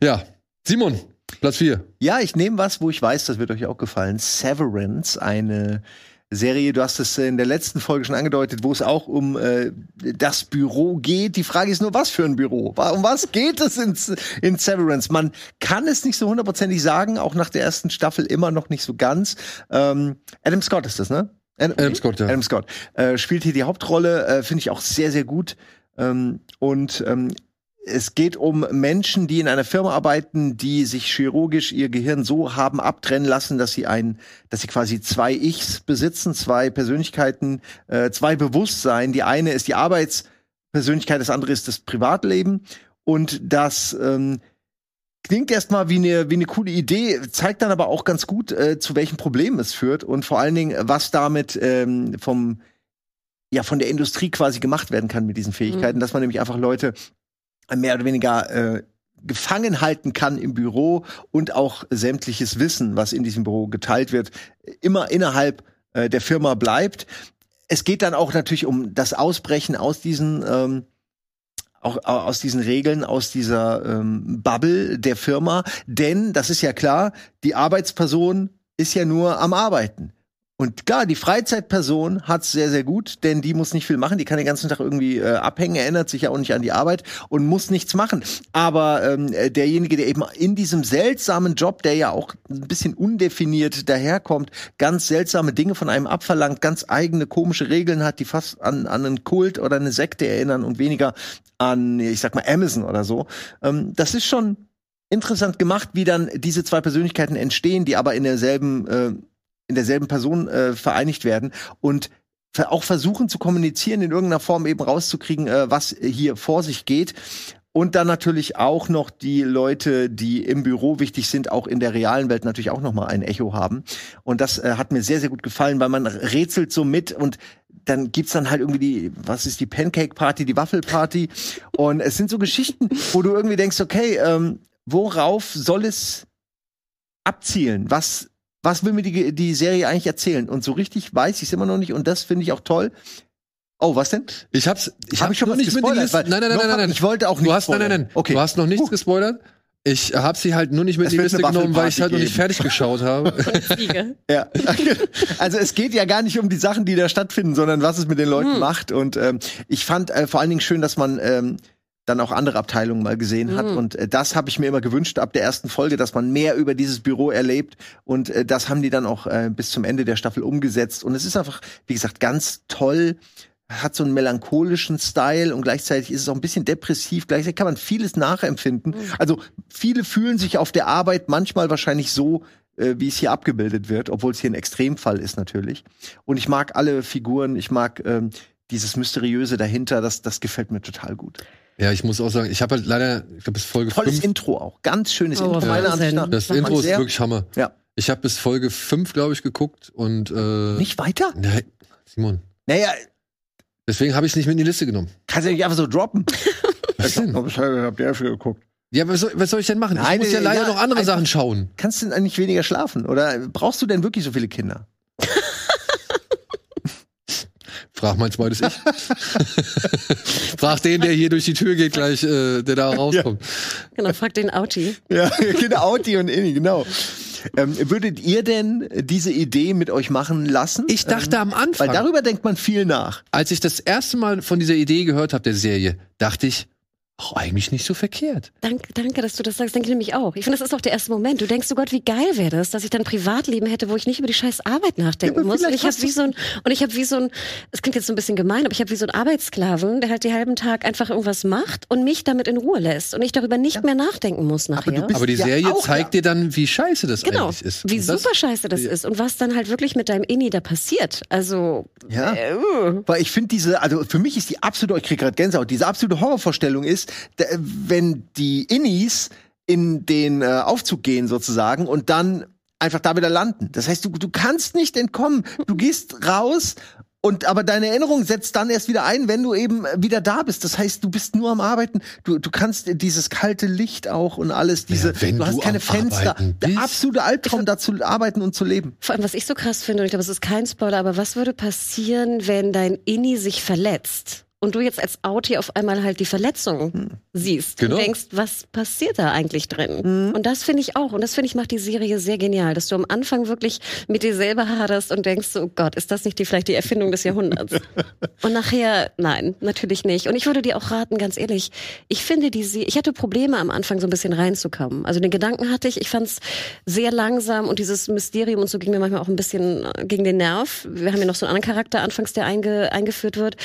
Ja. Simon, Platz 4. Ja, ich nehme was, wo ich weiß, das wird euch auch gefallen. Severance, eine Serie, du hast es in der letzten Folge schon angedeutet, wo es auch um äh, das Büro geht. Die Frage ist nur, was für ein Büro? Um was geht es in, in Severance? Man kann es nicht so hundertprozentig sagen, auch nach der ersten Staffel immer noch nicht so ganz. Ähm, Adam Scott ist das, ne? Adam, Adam Scott, ja. Adam Scott äh, spielt hier die Hauptrolle, äh, finde ich auch sehr, sehr gut. Ähm, und ähm, es geht um Menschen, die in einer Firma arbeiten, die sich chirurgisch ihr Gehirn so haben abtrennen lassen, dass sie ein, dass sie quasi zwei Ichs besitzen, zwei Persönlichkeiten, äh, zwei Bewusstsein. Die eine ist die Arbeitspersönlichkeit, das andere ist das Privatleben. Und das ähm, klingt erstmal wie eine, wie eine coole Idee, zeigt dann aber auch ganz gut, äh, zu welchen Problemen es führt und vor allen Dingen, was damit ähm, vom ja von der Industrie quasi gemacht werden kann mit diesen Fähigkeiten, dass man nämlich einfach Leute mehr oder weniger äh, gefangen halten kann im Büro und auch sämtliches Wissen, was in diesem Büro geteilt wird, immer innerhalb äh, der Firma bleibt. Es geht dann auch natürlich um das Ausbrechen aus diesen ähm, auch au- aus diesen Regeln, aus dieser ähm, Bubble der Firma, denn das ist ja klar, die Arbeitsperson ist ja nur am Arbeiten. Und klar, die Freizeitperson hat's sehr, sehr gut, denn die muss nicht viel machen, die kann den ganzen Tag irgendwie äh, abhängen, erinnert sich ja auch nicht an die Arbeit und muss nichts machen. Aber ähm, äh, derjenige, der eben in diesem seltsamen Job, der ja auch ein bisschen undefiniert daherkommt, ganz seltsame Dinge von einem abverlangt, ganz eigene komische Regeln hat, die fast an, an einen Kult oder eine Sekte erinnern und weniger an, ich sag mal, Amazon oder so. Ähm, das ist schon interessant gemacht, wie dann diese zwei Persönlichkeiten entstehen, die aber in derselben äh, in derselben Person äh, vereinigt werden und auch versuchen zu kommunizieren, in irgendeiner Form eben rauszukriegen, äh, was hier vor sich geht. Und dann natürlich auch noch die Leute, die im Büro wichtig sind, auch in der realen Welt natürlich auch noch mal ein Echo haben. Und das äh, hat mir sehr, sehr gut gefallen, weil man rätselt so mit und dann gibt's dann halt irgendwie die, was ist die Pancake Party, die Waffelparty. Und es sind so Geschichten, wo du irgendwie denkst, okay, ähm, worauf soll es abzielen? Was, was will mir die, die Serie eigentlich erzählen? Und so richtig weiß ich es immer noch nicht. Und das finde ich auch toll. Oh, was denn? Ich hab's, ich Hab hab ich schon was nicht gespoilert? Nein, nein, nein, nein, hab- nein. ich wollte auch nicht Du hast, nein, nein, nein. spoilern. Okay. Du hast noch nichts Uh. gespoilert. Ich habe sie halt nur nicht mit Es in die Liste genommen, weil ich halt noch nicht fertig geschaut habe. Ja. Also es geht ja gar nicht um die Sachen, die da stattfinden, sondern was es mit den Leuten Hm. macht. Und ähm, ich fand äh, vor allen Dingen schön, dass man ähm, dann auch andere Abteilungen mal gesehen hat. Mhm. Und äh, das habe ich mir immer gewünscht ab der ersten Folge, dass man mehr über dieses Büro erlebt. Und äh, das haben die dann auch äh, bis zum Ende der Staffel umgesetzt. Und es ist einfach, wie gesagt, ganz toll. Hat so einen melancholischen Style und gleichzeitig ist es auch ein bisschen depressiv. Gleichzeitig kann man vieles nachempfinden. Also viele fühlen sich auf der Arbeit manchmal wahrscheinlich so, äh, wie es hier abgebildet wird, obwohl es hier ein Extremfall ist natürlich. Und ich mag alle Figuren, ich mag ähm, dieses Mysteriöse dahinter, das, das gefällt mir total gut. Ja, ich muss auch sagen, ich habe halt leider, ich glaube bis Folge Tolles 5, Intro auch, ganz schönes Oh, Intro meiner Wahnsinn. Ansicht nach. das Intro ist sehr. wirklich Hammer. Ja. Ich habe bis Folge 5, glaube ich, geguckt und äh, Nicht weiter? Nein, Simon. Naja, Deswegen habe ich es nicht mit in die Liste genommen. kannst du nicht einfach so droppen. Was denn? Ich hab die Hälfte geguckt. Ja, was soll, was soll ich denn machen? Nein, ich muss ja leider ja, noch andere Sachen schauen. Kannst du denn eigentlich weniger schlafen? Oder brauchst du denn wirklich so viele Kinder? Frag mein zweites Ich. Frag den, der hier durch die Tür geht gleich, äh, der da rauskommt. Genau, frag den Auti. Ja, genau, Audi und Inni, genau. Ähm, würdet ihr denn diese Idee mit euch machen lassen? Ich dachte am Weil Anfang, darüber denkt man viel nach. als ich das erste Mal von dieser Idee gehört habe, der Serie, dachte ich, ach, eigentlich nicht so verkehrt. Danke, danke, dass du das sagst. Denke ich nämlich auch. Ich finde, das ist auch der erste Moment. Du denkst so, Gott, wie geil wäre das, dass ich dann ein Privatleben hätte, wo ich nicht über die scheiß Arbeit nachdenken Ja, aber muss. Und ich habe wie so ein, und ich habe wie so ein, es klingt jetzt so ein bisschen gemein, aber ich habe wie so einen Arbeitssklaven, der halt den halben Tag einfach irgendwas macht und mich damit in Ruhe lässt und ich darüber nicht mehr nachdenken muss nachher. du bist- Aber die ja Serie auch, zeigt ja. dir dann, wie scheiße das Genau, eigentlich ist. wie Und das- super scheiße das Ja. ist und was dann halt wirklich mit deinem Inni da passiert. Also, Ja. äh, uh. Weil ich finde diese, also für mich ist die absolute, ich kriege gerade Gänsehaut, diese absolute Horrorvorstellung ist, da, wenn die Innis in den äh, Aufzug gehen sozusagen und dann einfach da wieder landen. Das heißt, du, du kannst nicht entkommen. Du gehst raus und aber deine Erinnerung setzt dann erst wieder ein, wenn du eben wieder da bist. Das heißt, du bist nur am Arbeiten. Du, du kannst dieses kalte Licht auch und alles, diese, Ja, wenn du hast du keine Fenster. Der absolute Albtraum, da zu arbeiten und zu leben. Vor allem, was ich so krass finde, und ich glaube, es ist kein Spoiler, aber was würde passieren, wenn dein Inni sich verletzt? Und du jetzt als Auti auf einmal halt die Verletzung siehst Genau. und denkst, was passiert da eigentlich drin? Und das finde ich auch. Und das finde ich macht die Serie sehr genial, dass du am Anfang wirklich mit dir selber haderst und denkst, so, oh Gott, ist das nicht die, vielleicht die Erfindung des Jahrhunderts? und nachher, nein, natürlich nicht. Und ich würde dir auch raten, ganz ehrlich, ich finde die Se- ich hatte Probleme am Anfang so ein bisschen reinzukommen. Also den Gedanken hatte ich, ich fand es sehr langsam und dieses Mysterium und so ging mir manchmal auch ein bisschen äh, gegen den Nerv. Wir haben ja noch so einen anderen Charakter anfangs, der einge, eingeführt wird.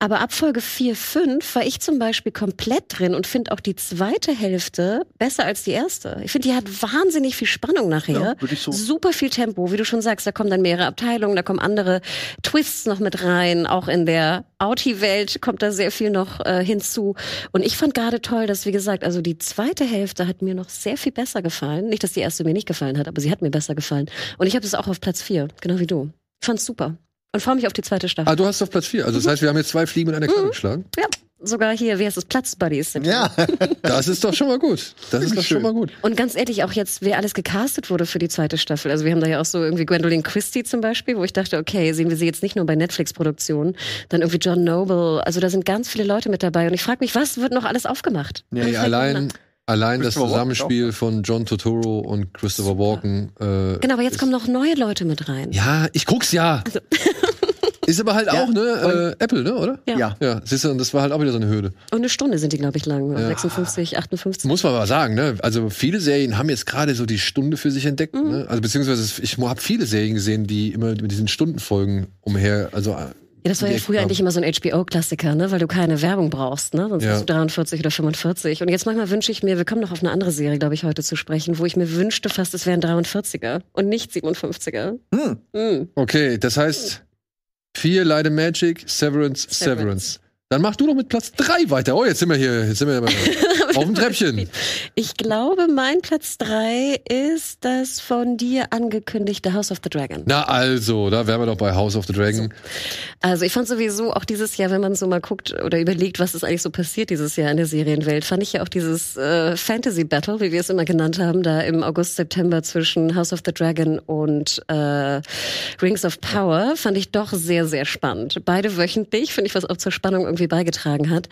Aber ab Folge 4, 5 war ich zum Beispiel komplett drin und finde auch die zweite Hälfte besser als die erste. Ich finde, die hat wahnsinnig viel Spannung nachher. Ja, so- Super viel Tempo, wie du schon sagst. Da kommen dann mehrere Abteilungen, da kommen andere Twists noch mit rein. Auch in der Auti-Welt kommt da sehr viel noch äh, hinzu. Und ich fand gerade toll, dass, wie gesagt, also die zweite Hälfte hat mir noch sehr viel besser gefallen. Nicht, dass die erste mir nicht gefallen hat, aber sie hat mir besser gefallen. Und ich habe es auch auf Platz 4, genau wie du. Ich fand's super. Und freue mich auf die zweite Staffel. Ah, du hast auf Platz 4. Also das heißt, wir haben jetzt zwei Fliegen mit einer Klappe geschlagen. Ja, sogar hier, wie heißt es, Platzbuddies sind. Ja. Das ist doch schon mal gut. Das ist doch schon mal gut. Und ganz ehrlich, auch jetzt, wer alles gecastet wurde für die zweite Staffel. Also wir haben da ja auch so irgendwie Gwendolyn Christie zum Beispiel, wo ich dachte, okay, sehen wir sie jetzt nicht nur bei Netflix-Produktionen, dann irgendwie John Noble. Also da sind ganz viele Leute mit dabei. Und ich frage mich, was wird noch alles aufgemacht? Ja, fängt allein. Allein das Zusammenspiel von John Totoro und Christopher Walken. Äh, Genau, aber jetzt kommen noch neue Leute mit rein. Ja, ich guck's ja. Ist aber halt Ja, auch, ne? Äh, Apple, ne, oder? Ja. Ja. Ja, siehst du, und das war halt auch wieder so eine Hürde. Und eine Stunde sind die, glaube ich, lang. 56, 58. Muss man aber sagen, ne? Also viele Serien haben jetzt gerade so die Stunde für sich entdeckt, Mhm. ne? Also beziehungsweise ich habe viele Serien gesehen, die immer mit diesen Stundenfolgen umher, also Ja, das war ja früher eigentlich immer so ein HBO-Klassiker, ne? weil du keine Werbung brauchst, ne? sonst Ja. bist du 43 oder 45. Und jetzt manchmal wünsche ich mir, wir kommen noch auf eine andere Serie, glaube ich, heute zu sprechen, wo ich mir wünschte fast, es wären 43er und nicht 57er. Hm. Hm. Okay, das heißt vier and Magic, Severance, Severance. Severance. Dann mach du doch mit Platz drei weiter. Oh, jetzt sind wir hier, jetzt sind wir auf dem Treppchen. Ich glaube, mein Platz drei ist das von dir angekündigte House of the Dragon. Na also, da wären wir doch bei House of the Dragon. Also ich fand sowieso auch dieses Jahr, wenn man so mal guckt oder überlegt, was ist eigentlich so passiert dieses Jahr in der Serienwelt, fand ich ja auch dieses äh, Fantasy Battle, wie wir es immer genannt haben, da im August, September zwischen House of the Dragon und äh, Rings of Power, fand ich doch sehr, sehr spannend. Beide wöchentlich, finde ich, was auch zur Spannung irgendwie beigetragen hat.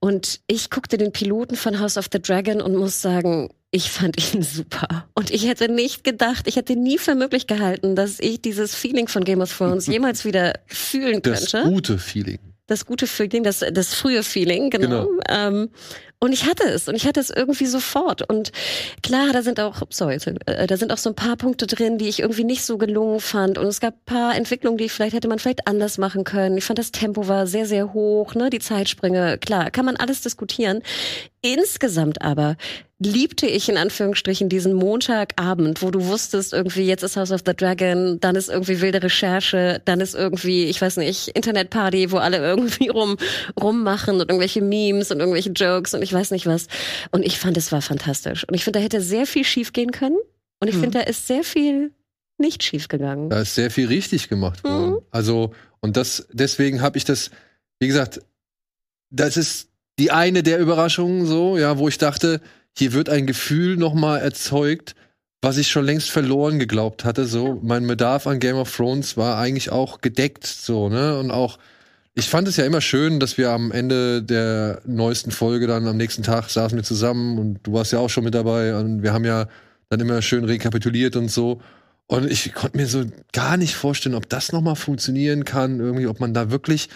Und ich guckte den Piloten von House of the Dragon und muss sagen, ich fand ihn super. Und ich hätte nicht gedacht, ich hätte nie für möglich gehalten, dass ich dieses Feeling von Game of Thrones jemals wieder fühlen Das könnte. gute Feeling. Das gute Feeling, das, das frühe Feeling, genau. Genau. Ähm, und ich hatte es und ich hatte es irgendwie sofort. Und klar, da sind auch, sorry, äh, da sind auch so ein paar Punkte drin, die ich irgendwie nicht so gelungen fand. Und es gab ein paar Entwicklungen, die vielleicht hätte man vielleicht anders machen können. Ich fand, das Tempo war sehr, sehr hoch, ne? Die Zeitsprünge, klar, kann man alles diskutieren. Insgesamt aber liebte ich in Anführungsstrichen diesen Montagabend, wo du wusstest, irgendwie jetzt ist House of the Dragon, dann ist irgendwie wilde Recherche, dann ist irgendwie, ich weiß nicht, Internetparty, wo alle irgendwie rum rummachen und irgendwelche Memes und irgendwelche Jokes und ich weiß nicht was. Und ich fand, es war fantastisch. Und ich finde, da hätte sehr viel schief gehen können. Und ich Mhm. finde, da ist sehr viel nicht schief gegangen. Da ist sehr viel richtig gemacht worden. Mhm. Also, und das, deswegen habe ich das, wie gesagt, das ist die eine der Überraschungen so, ja, wo ich dachte, hier wird ein Gefühl noch mal erzeugt, was ich schon längst verloren geglaubt hatte. So, mein Bedarf an Game of Thrones war eigentlich auch gedeckt, so, ne? Und auch, ich fand es ja immer schön, dass wir am Ende der neuesten Folge dann am nächsten Tag saßen wir zusammen und du warst ja auch schon mit dabei und wir haben ja dann immer schön rekapituliert und so. Und ich konnte mir so gar nicht vorstellen, ob das noch mal funktionieren kann, irgendwie, ob man da wirklich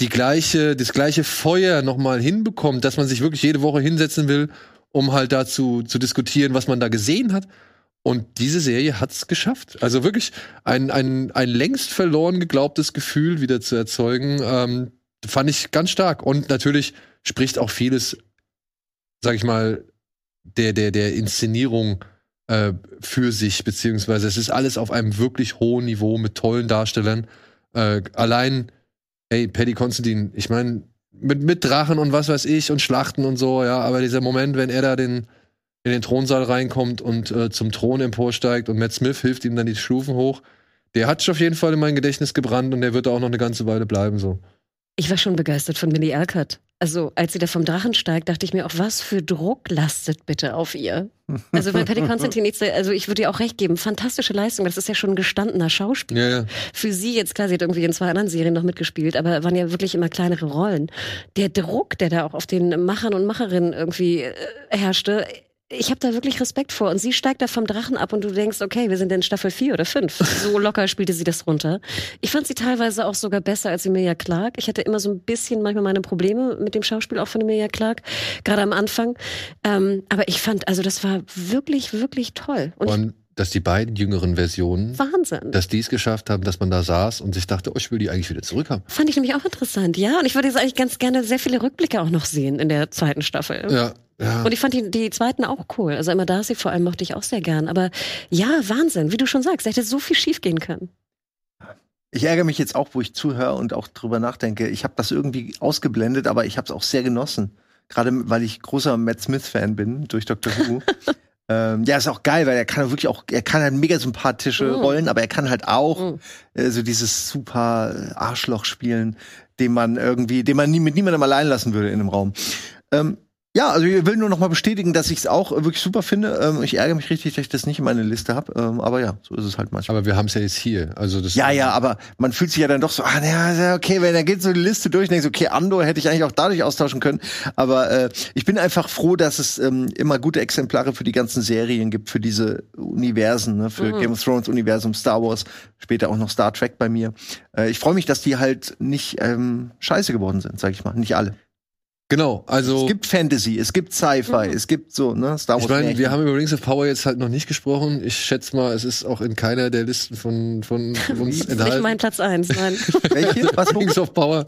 die gleiche, das gleiche Feuer noch mal hinbekommt, dass man sich wirklich jede Woche hinsetzen will, um halt dazu zu diskutieren, was man da gesehen hat. Und diese Serie hat's geschafft. Also wirklich ein, ein, ein längst verloren geglaubtes Gefühl wieder zu erzeugen, ähm, fand ich ganz stark. Und natürlich spricht auch vieles, sag ich mal, der, der, der Inszenierung äh, für sich, beziehungsweise es ist alles auf einem wirklich hohen Niveau mit tollen Darstellern. Äh, allein, ey, Paddy Constantine, ich meine, mit, mit Drachen und was weiß ich und Schlachten und so, ja, aber dieser Moment, wenn er da den, in den Thronsaal reinkommt und äh, zum Thron emporsteigt und Matt Smith hilft ihm dann die Stufen hoch, der hat sich auf jeden Fall in mein Gedächtnis gebrannt und der wird da auch noch eine ganze Weile bleiben, so. Ich war schon begeistert von Millie Alcott. Also, als sie da vom Drachen steigt, dachte ich mir auch, was für Druck lastet bitte auf ihr? Also, bei Patty Constantine, also ich würde ihr auch recht geben, fantastische Leistung, das ist ja schon ein gestandener Schauspieler. Ja, ja. Für sie jetzt, klar, sie hat irgendwie in zwei anderen Serien noch mitgespielt, aber waren ja wirklich immer kleinere Rollen. Der Druck, der da auch auf den Machern und Macherinnen irgendwie äh, herrschte, ich habe da wirklich Respekt vor. Und sie steigt da vom Drachen ab und du denkst, okay, wir sind in Staffel 4 oder 5. So locker spielte sie das runter. Ich fand sie teilweise auch sogar besser als Emilia Clark. Ich hatte immer so ein bisschen manchmal meine Probleme mit dem Schauspiel auch von Emilia Clark, gerade am Anfang. Ähm, aber ich fand, also das war wirklich, wirklich toll. Und Und dass die beiden jüngeren Versionen, Wahnsinn. dass die es geschafft haben, dass man da saß und sich dachte, oh, ich will die eigentlich wieder zurückhaben. Fand ich nämlich auch interessant, ja. Und ich würde jetzt eigentlich ganz gerne sehr viele Rückblicke auch noch sehen in der zweiten Staffel. Ja, ja. Und ich fand die, die zweiten auch cool. Also immer Darcy vor allem mochte ich auch sehr gern. Aber ja, Wahnsinn, wie du schon sagst, da hätte so viel schief gehen können. Ich ärgere mich jetzt auch, wo ich zuhöre und auch drüber nachdenke. Ich habe das irgendwie ausgeblendet, aber ich habe es auch sehr genossen. Gerade weil ich großer Matt Smith-Fan bin durch Dr. Who. ähm, ja, ist auch geil, weil er kann wirklich auch, er kann halt mega sympathische Mhm. Rollen, aber er kann halt auch Mhm. äh, so dieses super äh, Arschloch spielen, den man irgendwie, den man nie mit niemandem allein lassen würde in einem Raum. Ähm, ja, also ich will nur noch mal bestätigen, dass ich es auch äh, wirklich super finde. Ähm, ich ärgere mich richtig, dass ich das nicht in meiner Liste habe. Ähm, aber ja, so ist es halt manchmal. Aber wir haben es ja jetzt hier. Also das Ja, ja, aber man fühlt sich ja dann doch so, ah, ja, ja, okay, wenn er geht so die Liste durch, denkst du, okay, Andor hätte ich eigentlich auch dadurch austauschen können. Aber äh, ich bin einfach froh, dass es ähm, immer gute Exemplare für die ganzen Serien gibt, für diese Universen, ne, für Mhm. Game of Thrones Universum, Star Wars, später auch noch Star Trek bei mir. Äh, ich freue mich, dass die halt nicht ähm, scheiße geworden sind, sag ich mal. Nicht alle. Genau, also Es gibt Fantasy, es gibt Sci-Fi, Mhm. es gibt so, ne, Star Wars. ich meine, wir haben über Rings of Power jetzt halt noch nicht gesprochen. Ich schätze mal, es ist auch in keiner der Listen von, von uns Das ist nicht enthalten. mein Platz eins, nein. Welche? Was? Rings of Power.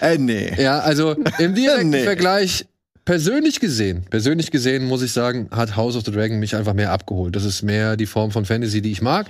Äh, nee. Ja, also im direkten Nee. Vergleich, persönlich gesehen, persönlich gesehen muss ich sagen, hat House of the Dragon mich einfach mehr abgeholt. Das ist mehr die Form von Fantasy, die ich mag.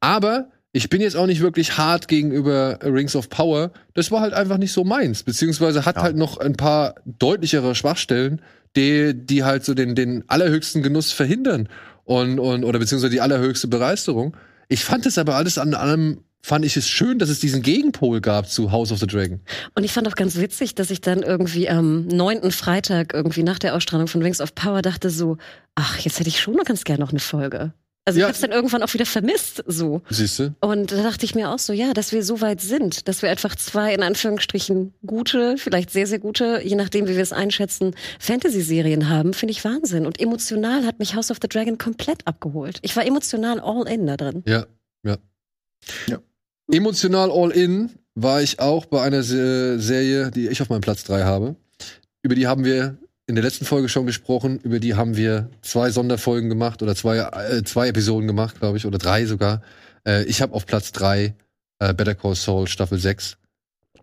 Aber ich bin jetzt auch nicht wirklich hart gegenüber Rings of Power. Das war halt einfach nicht so meins. Beziehungsweise hat Ja. halt noch ein paar deutlichere Schwachstellen, die, die halt so den, den allerhöchsten Genuss verhindern. Und, und, oder beziehungsweise die allerhöchste Begeisterung. Ich fand es aber alles an allem, fand ich es schön, dass es diesen Gegenpol gab zu House of the Dragon. Und ich fand auch ganz witzig, dass ich dann irgendwie am neunten Freitag irgendwie nach der Ausstrahlung von Rings of Power dachte so, ach, jetzt hätte ich schon noch ganz gerne noch eine Folge. Also Ja. ich habe es dann irgendwann auch wieder vermisst, so. Siehst du? Und da dachte ich mir auch so, ja, dass wir so weit sind, dass wir einfach zwei, in Anführungsstrichen, gute, vielleicht sehr, sehr gute, je nachdem, wie wir es einschätzen, Fantasy-Serien haben, finde ich Wahnsinn. Und emotional hat mich House of the Dragon komplett abgeholt. Ich war emotional all in da drin. Ja, ja. Ja. Emotional all in war ich auch bei einer Se Serie, die ich auf meinem Platz 3 habe. Über die haben wir in der letzten Folge schon gesprochen. Über die haben wir zwei Sonderfolgen gemacht oder zwei, äh, zwei Episoden gemacht, glaube ich, oder drei sogar. Äh, ich habe auf Platz 3 äh, Better Call Saul Staffel 6.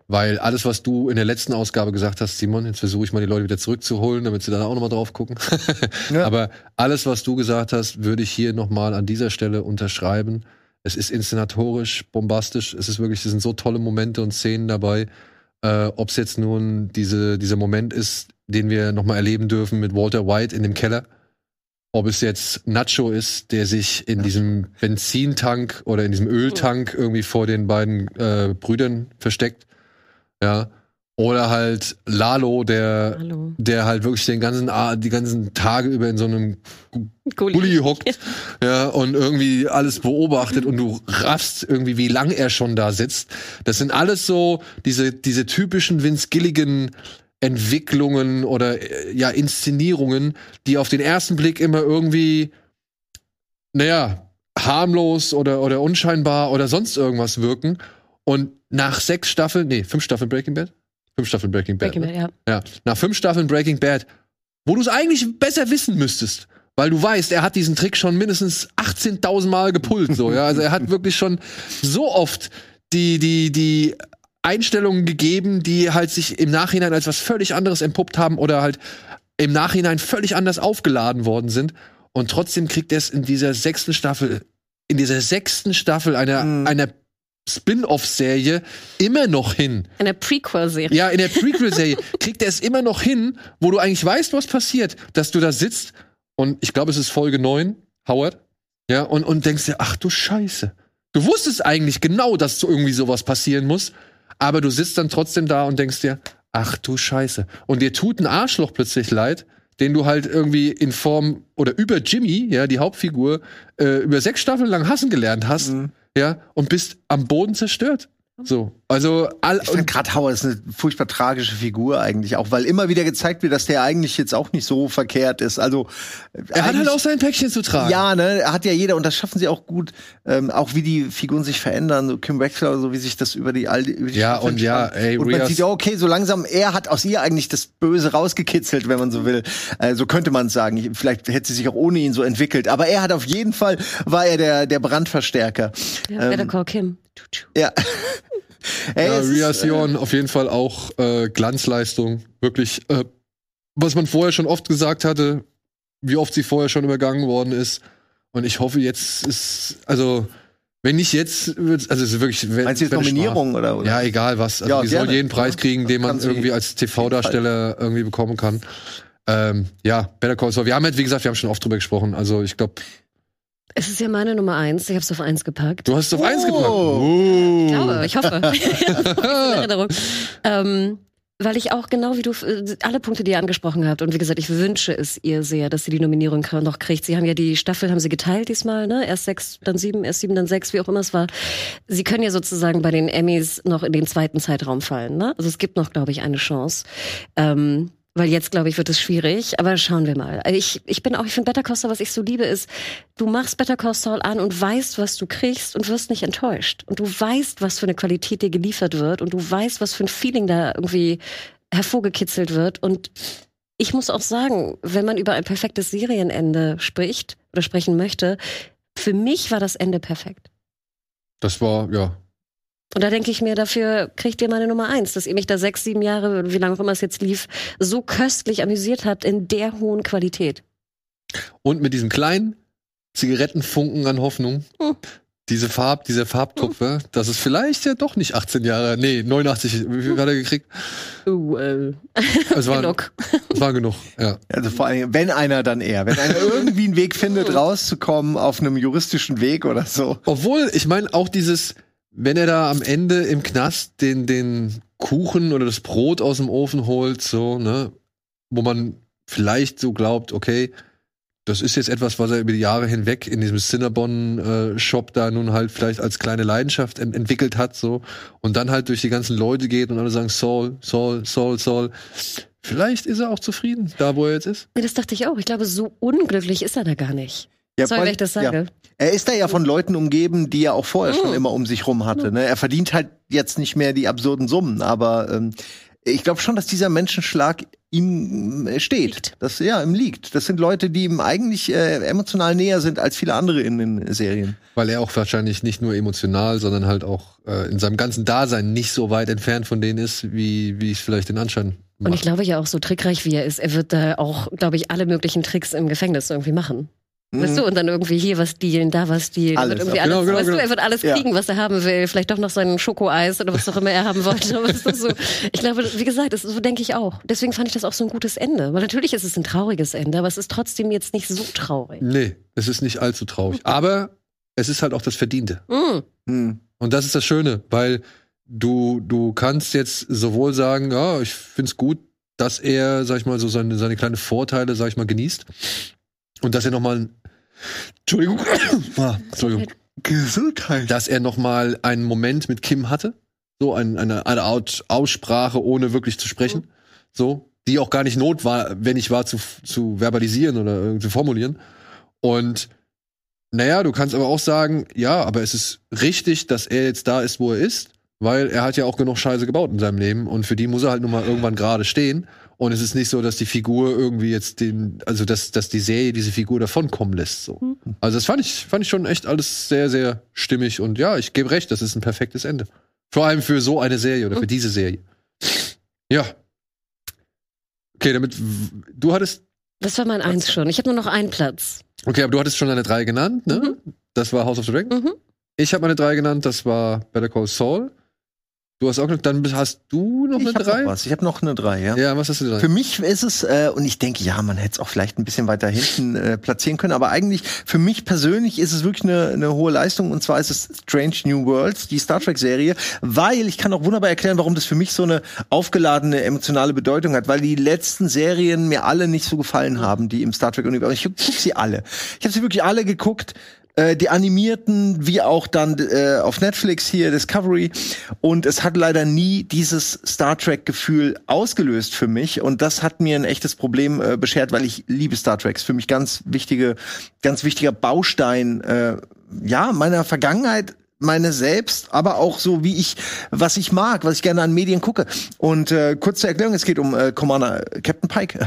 Weil alles, was du in der letzten Ausgabe gesagt hast, Simon, jetzt versuche ich mal die Leute wieder zurückzuholen, damit sie da auch nochmal drauf gucken. Ja. Aber alles, was du gesagt hast, würde ich hier nochmal an dieser Stelle unterschreiben. Es ist inszenatorisch, bombastisch. Es ist wirklich, es sind so tolle Momente und Szenen dabei. Äh, Ob es jetzt nun diese, dieser Moment ist, den wir nochmal erleben dürfen mit Walter White in dem Keller. Ob es jetzt Nacho ist, der sich in diesem Benzintank oder in diesem Öltank irgendwie vor den beiden äh, Brüdern versteckt. Ja. Oder halt Lalo, der, Hallo. der halt wirklich den ganzen, die ganzen Tage über in so einem Gulli. Bulli hockt, ja, und irgendwie alles beobachtet und du raffst irgendwie, wie lang er schon da sitzt. Das sind alles so diese, diese typischen Vince Gilligan Entwicklungen oder äh, ja, Inszenierungen, die auf den ersten Blick immer irgendwie, naja, harmlos oder, oder unscheinbar oder sonst irgendwas wirken. Und nach sechs Staffeln, nee, fünf Staffeln Breaking Bad? Fünf Staffeln Breaking Bad. Breaking ne? Bad, ja. Ja, nach fünf Staffeln Breaking Bad, wo du es eigentlich besser wissen müsstest, weil du weißt, er hat diesen Trick schon mindestens 18.000 Mal gepult, so, ja. Also er hat wirklich schon so oft die, die, die Einstellungen gegeben, die halt sich im Nachhinein als was völlig anderes entpuppt haben oder halt im Nachhinein völlig anders aufgeladen worden sind. Und trotzdem kriegt er es in dieser sechsten Staffel, in dieser sechsten Staffel einer, Mhm. einer Spin-off-Serie immer noch hin, Eine Prequel-Serie. ja, in der Prequel-Serie kriegt er es immer noch hin, wo du eigentlich weißt, was passiert, dass du da sitzt und ich glaube, es ist Folge 9, Howard, ja, und, und denkst dir, ach du Scheiße. Du wusstest eigentlich genau, dass so irgendwie sowas passieren muss, aber du sitzt dann trotzdem da und denkst dir, ach du Scheiße. Und dir tut ein Arschloch plötzlich leid, den du halt irgendwie in Form oder über Jimmy, ja, die Hauptfigur, äh, über sechs Staffeln lang hassen gelernt hast, Mhm. ja, und bist am Boden zerstört. So, also all, Ich finde gerade Howard ist eine furchtbar tragische Figur eigentlich auch, weil immer wieder gezeigt wird, dass der eigentlich jetzt auch nicht so verkehrt ist. Also Er hat halt auch sein Päckchen zu tragen. Ja, ne, hat ja jeder und das schaffen sie auch gut, ähm, auch wie die Figuren sich verändern, so Kim Wexler, so wie sich das über die, all die, über die Ja, Staffeln und ja, ey, und man Rias- sieht ja, okay, so langsam, er hat aus ihr eigentlich das Böse rausgekitzelt, wenn man so will. Äh, so könnte man es sagen. Ich- Vielleicht hätte sie sich auch ohne ihn so entwickelt, aber er hat auf jeden Fall war er der der Brandverstärker. Ja, Better Call Kim. Ja. Ey, Ja, es ist, Ria äh, Sion auf jeden Fall auch äh, Glanzleistung. Wirklich, äh, was man vorher schon oft gesagt hatte, wie oft sie vorher schon übergangen worden ist. Und ich hoffe, jetzt ist, also, wenn nicht jetzt, also es ist wirklich. wenn- Meinst du jetzt Nominierung oder, oder? Ja, egal was. Also Ja, die soll gerne. jeden Preis kriegen, den man sie irgendwie als TV-Darsteller irgendwie bekommen kann. Ähm, ja, Better Call Saul. Wir haben halt, wie gesagt, wir haben schon oft drüber gesprochen. Also ich glaube, Es ist ja meine Nummer eins. Ich habe es auf eins gepackt. du hast es auf Oh. eins gepackt. Ich Uh. glaube, ich hoffe. In Erinnerung. Ähm, weil ich auch genau wie du äh, alle Punkte, die ihr angesprochen habt und wie gesagt, ich wünsche es ihr sehr, dass sie die Nominierung noch kriegt. Sie haben ja die Staffel haben sie geteilt diesmal, ne? Erst sechs, dann sieben, erst sieben, dann sechs, wie auch immer es war. Sie können ja sozusagen bei den Emmys noch in den zweiten Zeitraum fallen, ne? Also es gibt noch, glaube ich, eine Chance. Ähm, weil jetzt, glaube ich, wird es schwierig, aber schauen wir mal. Also Ich, ich bin auch, ich finde Better Call Saul, was ich so liebe, ist, du machst Better Call Saul an und weißt, was du kriegst und wirst nicht enttäuscht. Und du weißt, was für eine Qualität dir geliefert wird und du weißt, was für ein Feeling da irgendwie hervorgekitzelt wird. Und ich muss auch sagen, wenn man über ein perfektes Serienende spricht oder sprechen möchte, für mich war das Ende perfekt. Das war, ja. Und da denke ich mir, dafür kriegt ihr meine Nummer eins, dass ihr mich da sechs, sieben Jahre, wie lange auch immer es jetzt lief, so köstlich amüsiert habt in der hohen Qualität. Und mit diesem kleinen Zigarettenfunken an Hoffnung. Hm. Diese Farb, dieser Farbtupfer, dass es vielleicht ja doch nicht 18 Jahre, nee, 89, wie viel hat er gekriegt? Uh, äh, Es war genug. Es war genug, ja. Also vor allem, wenn einer, dann er. Wenn einer irgendwie einen Weg findet, rauszukommen auf einem juristischen Weg oder so. Obwohl, ich meine, auch dieses, wenn er da am Ende im Knast den, den Kuchen oder das Brot aus dem Ofen holt, so, ne, wo man vielleicht so glaubt, okay, das ist jetzt etwas, was er über die Jahre hinweg in diesem Cinnabon-Shop da nun halt vielleicht als kleine Leidenschaft ent entwickelt hat, so, und dann halt durch die ganzen Leute geht und alle sagen, Saul, Saul, Saul, Saul. Vielleicht ist er auch zufrieden, da wo er jetzt ist. Nee, das dachte ich auch. Ich glaube, so unglücklich ist er da gar nicht. Ja, Sorry, wenn ich das sage. Ja. Er ist da ja von Leuten umgeben, die er auch vorher schon Mhm. immer um sich rum hatte. Ne? Er verdient halt jetzt nicht mehr die absurden Summen, aber ähm, ich glaube schon, dass dieser Menschenschlag ihm äh, steht. Liegt. Das ja ihm liegt. Das sind Leute, die ihm eigentlich äh, emotional näher sind als viele andere in den Serien. Weil er auch wahrscheinlich nicht nur emotional, sondern halt auch äh, in seinem ganzen Dasein nicht so weit entfernt von denen ist, wie, wie es vielleicht den Anschein macht. Und ich glaube ja auch, so trickreich wie er ist, er wird da auch, glaube ich, alle möglichen Tricks im Gefängnis irgendwie machen. Weißt du, und dann irgendwie hier was dealen, da was dealen. Alles, Wird irgendwie ja. alles, Genau, genau, weißt genau. du, er wird alles Ja. kriegen, was er haben will. Vielleicht doch noch sein Schokoeis oder was auch immer er haben wollte. So. Ich glaube, wie gesagt, das, so denke ich auch. Deswegen fand ich das auch so ein gutes Ende. Weil natürlich ist es ein trauriges Ende, aber es ist trotzdem jetzt nicht so traurig. Nee, es ist nicht allzu traurig. Aber es ist halt auch das Verdiente. Mm. Hm. Und das ist das Schöne, weil du, du kannst jetzt sowohl sagen, ja, ich find's gut, dass er, sag ich mal, so seine, seine kleine Vorteile, sag ich mal, genießt. Und dass er nochmal, Entschuldigung, ah, Entschuldigung, Gesundheit. dass er nochmal einen Moment mit Kim hatte. So ein, eine, eine Art Aussprache, ohne wirklich zu sprechen. So, die auch gar nicht not war, wenn ich war, zu, zu verbalisieren oder zu formulieren. Und naja, du kannst aber auch sagen, ja, aber es ist richtig, dass er jetzt da ist, wo er ist, weil er hat ja auch genug Scheiße gebaut in seinem Leben und für die muss er halt nun mal irgendwann gerade stehen. Und es ist nicht so, dass die Figur irgendwie jetzt den, also dass, dass die Serie diese Figur davonkommen lässt. So. Also das fand ich, fand ich schon echt alles sehr, sehr stimmig und ja, ich gebe recht, das ist ein perfektes Ende. Vor allem für so eine Serie oder für diese Serie. Ja. Okay, damit du hattest, Das war mein Eins schon. Ich habe nur noch einen Platz. okay, aber du hattest schon deine drei genannt, ne? Mhm. Das war House of the Dragon. Mhm. Ich habe meine drei genannt, das war Better Call Saul. Du hast auch noch, dann hast du noch Ich eine noch was. Ich habe noch eine drei, ja. Ja, was hast du denn? Für mich ist es, äh, und ich denke, ja, man hätte es auch vielleicht ein bisschen weiter hinten äh, platzieren können, aber eigentlich für mich persönlich ist es wirklich eine, eine hohe Leistung und zwar ist es Strange New Worlds, die Star Trek-Serie, weil ich kann auch wunderbar erklären, warum das für mich so eine aufgeladene emotionale Bedeutung hat, weil die letzten Serien mir alle nicht so gefallen haben, die im Star Trek-Universum. Ich gucke sie alle. Ich habe sie wirklich alle geguckt äh, die animierten, wie auch dann äh, auf Netflix hier Discovery. Und es hat leider nie dieses Star Trek-Gefühl ausgelöst für mich. Und das hat mir ein echtes Problem äh, beschert, weil ich liebe Star Treks. Für mich ganz wichtige, ganz wichtiger Baustein, äh, ja, meiner Vergangenheit meine selbst, aber auch so wie ich, was ich mag, was ich gerne an Medien gucke. Und äh, kurz zur Erklärung, es geht um äh, Commander Captain Pike äh,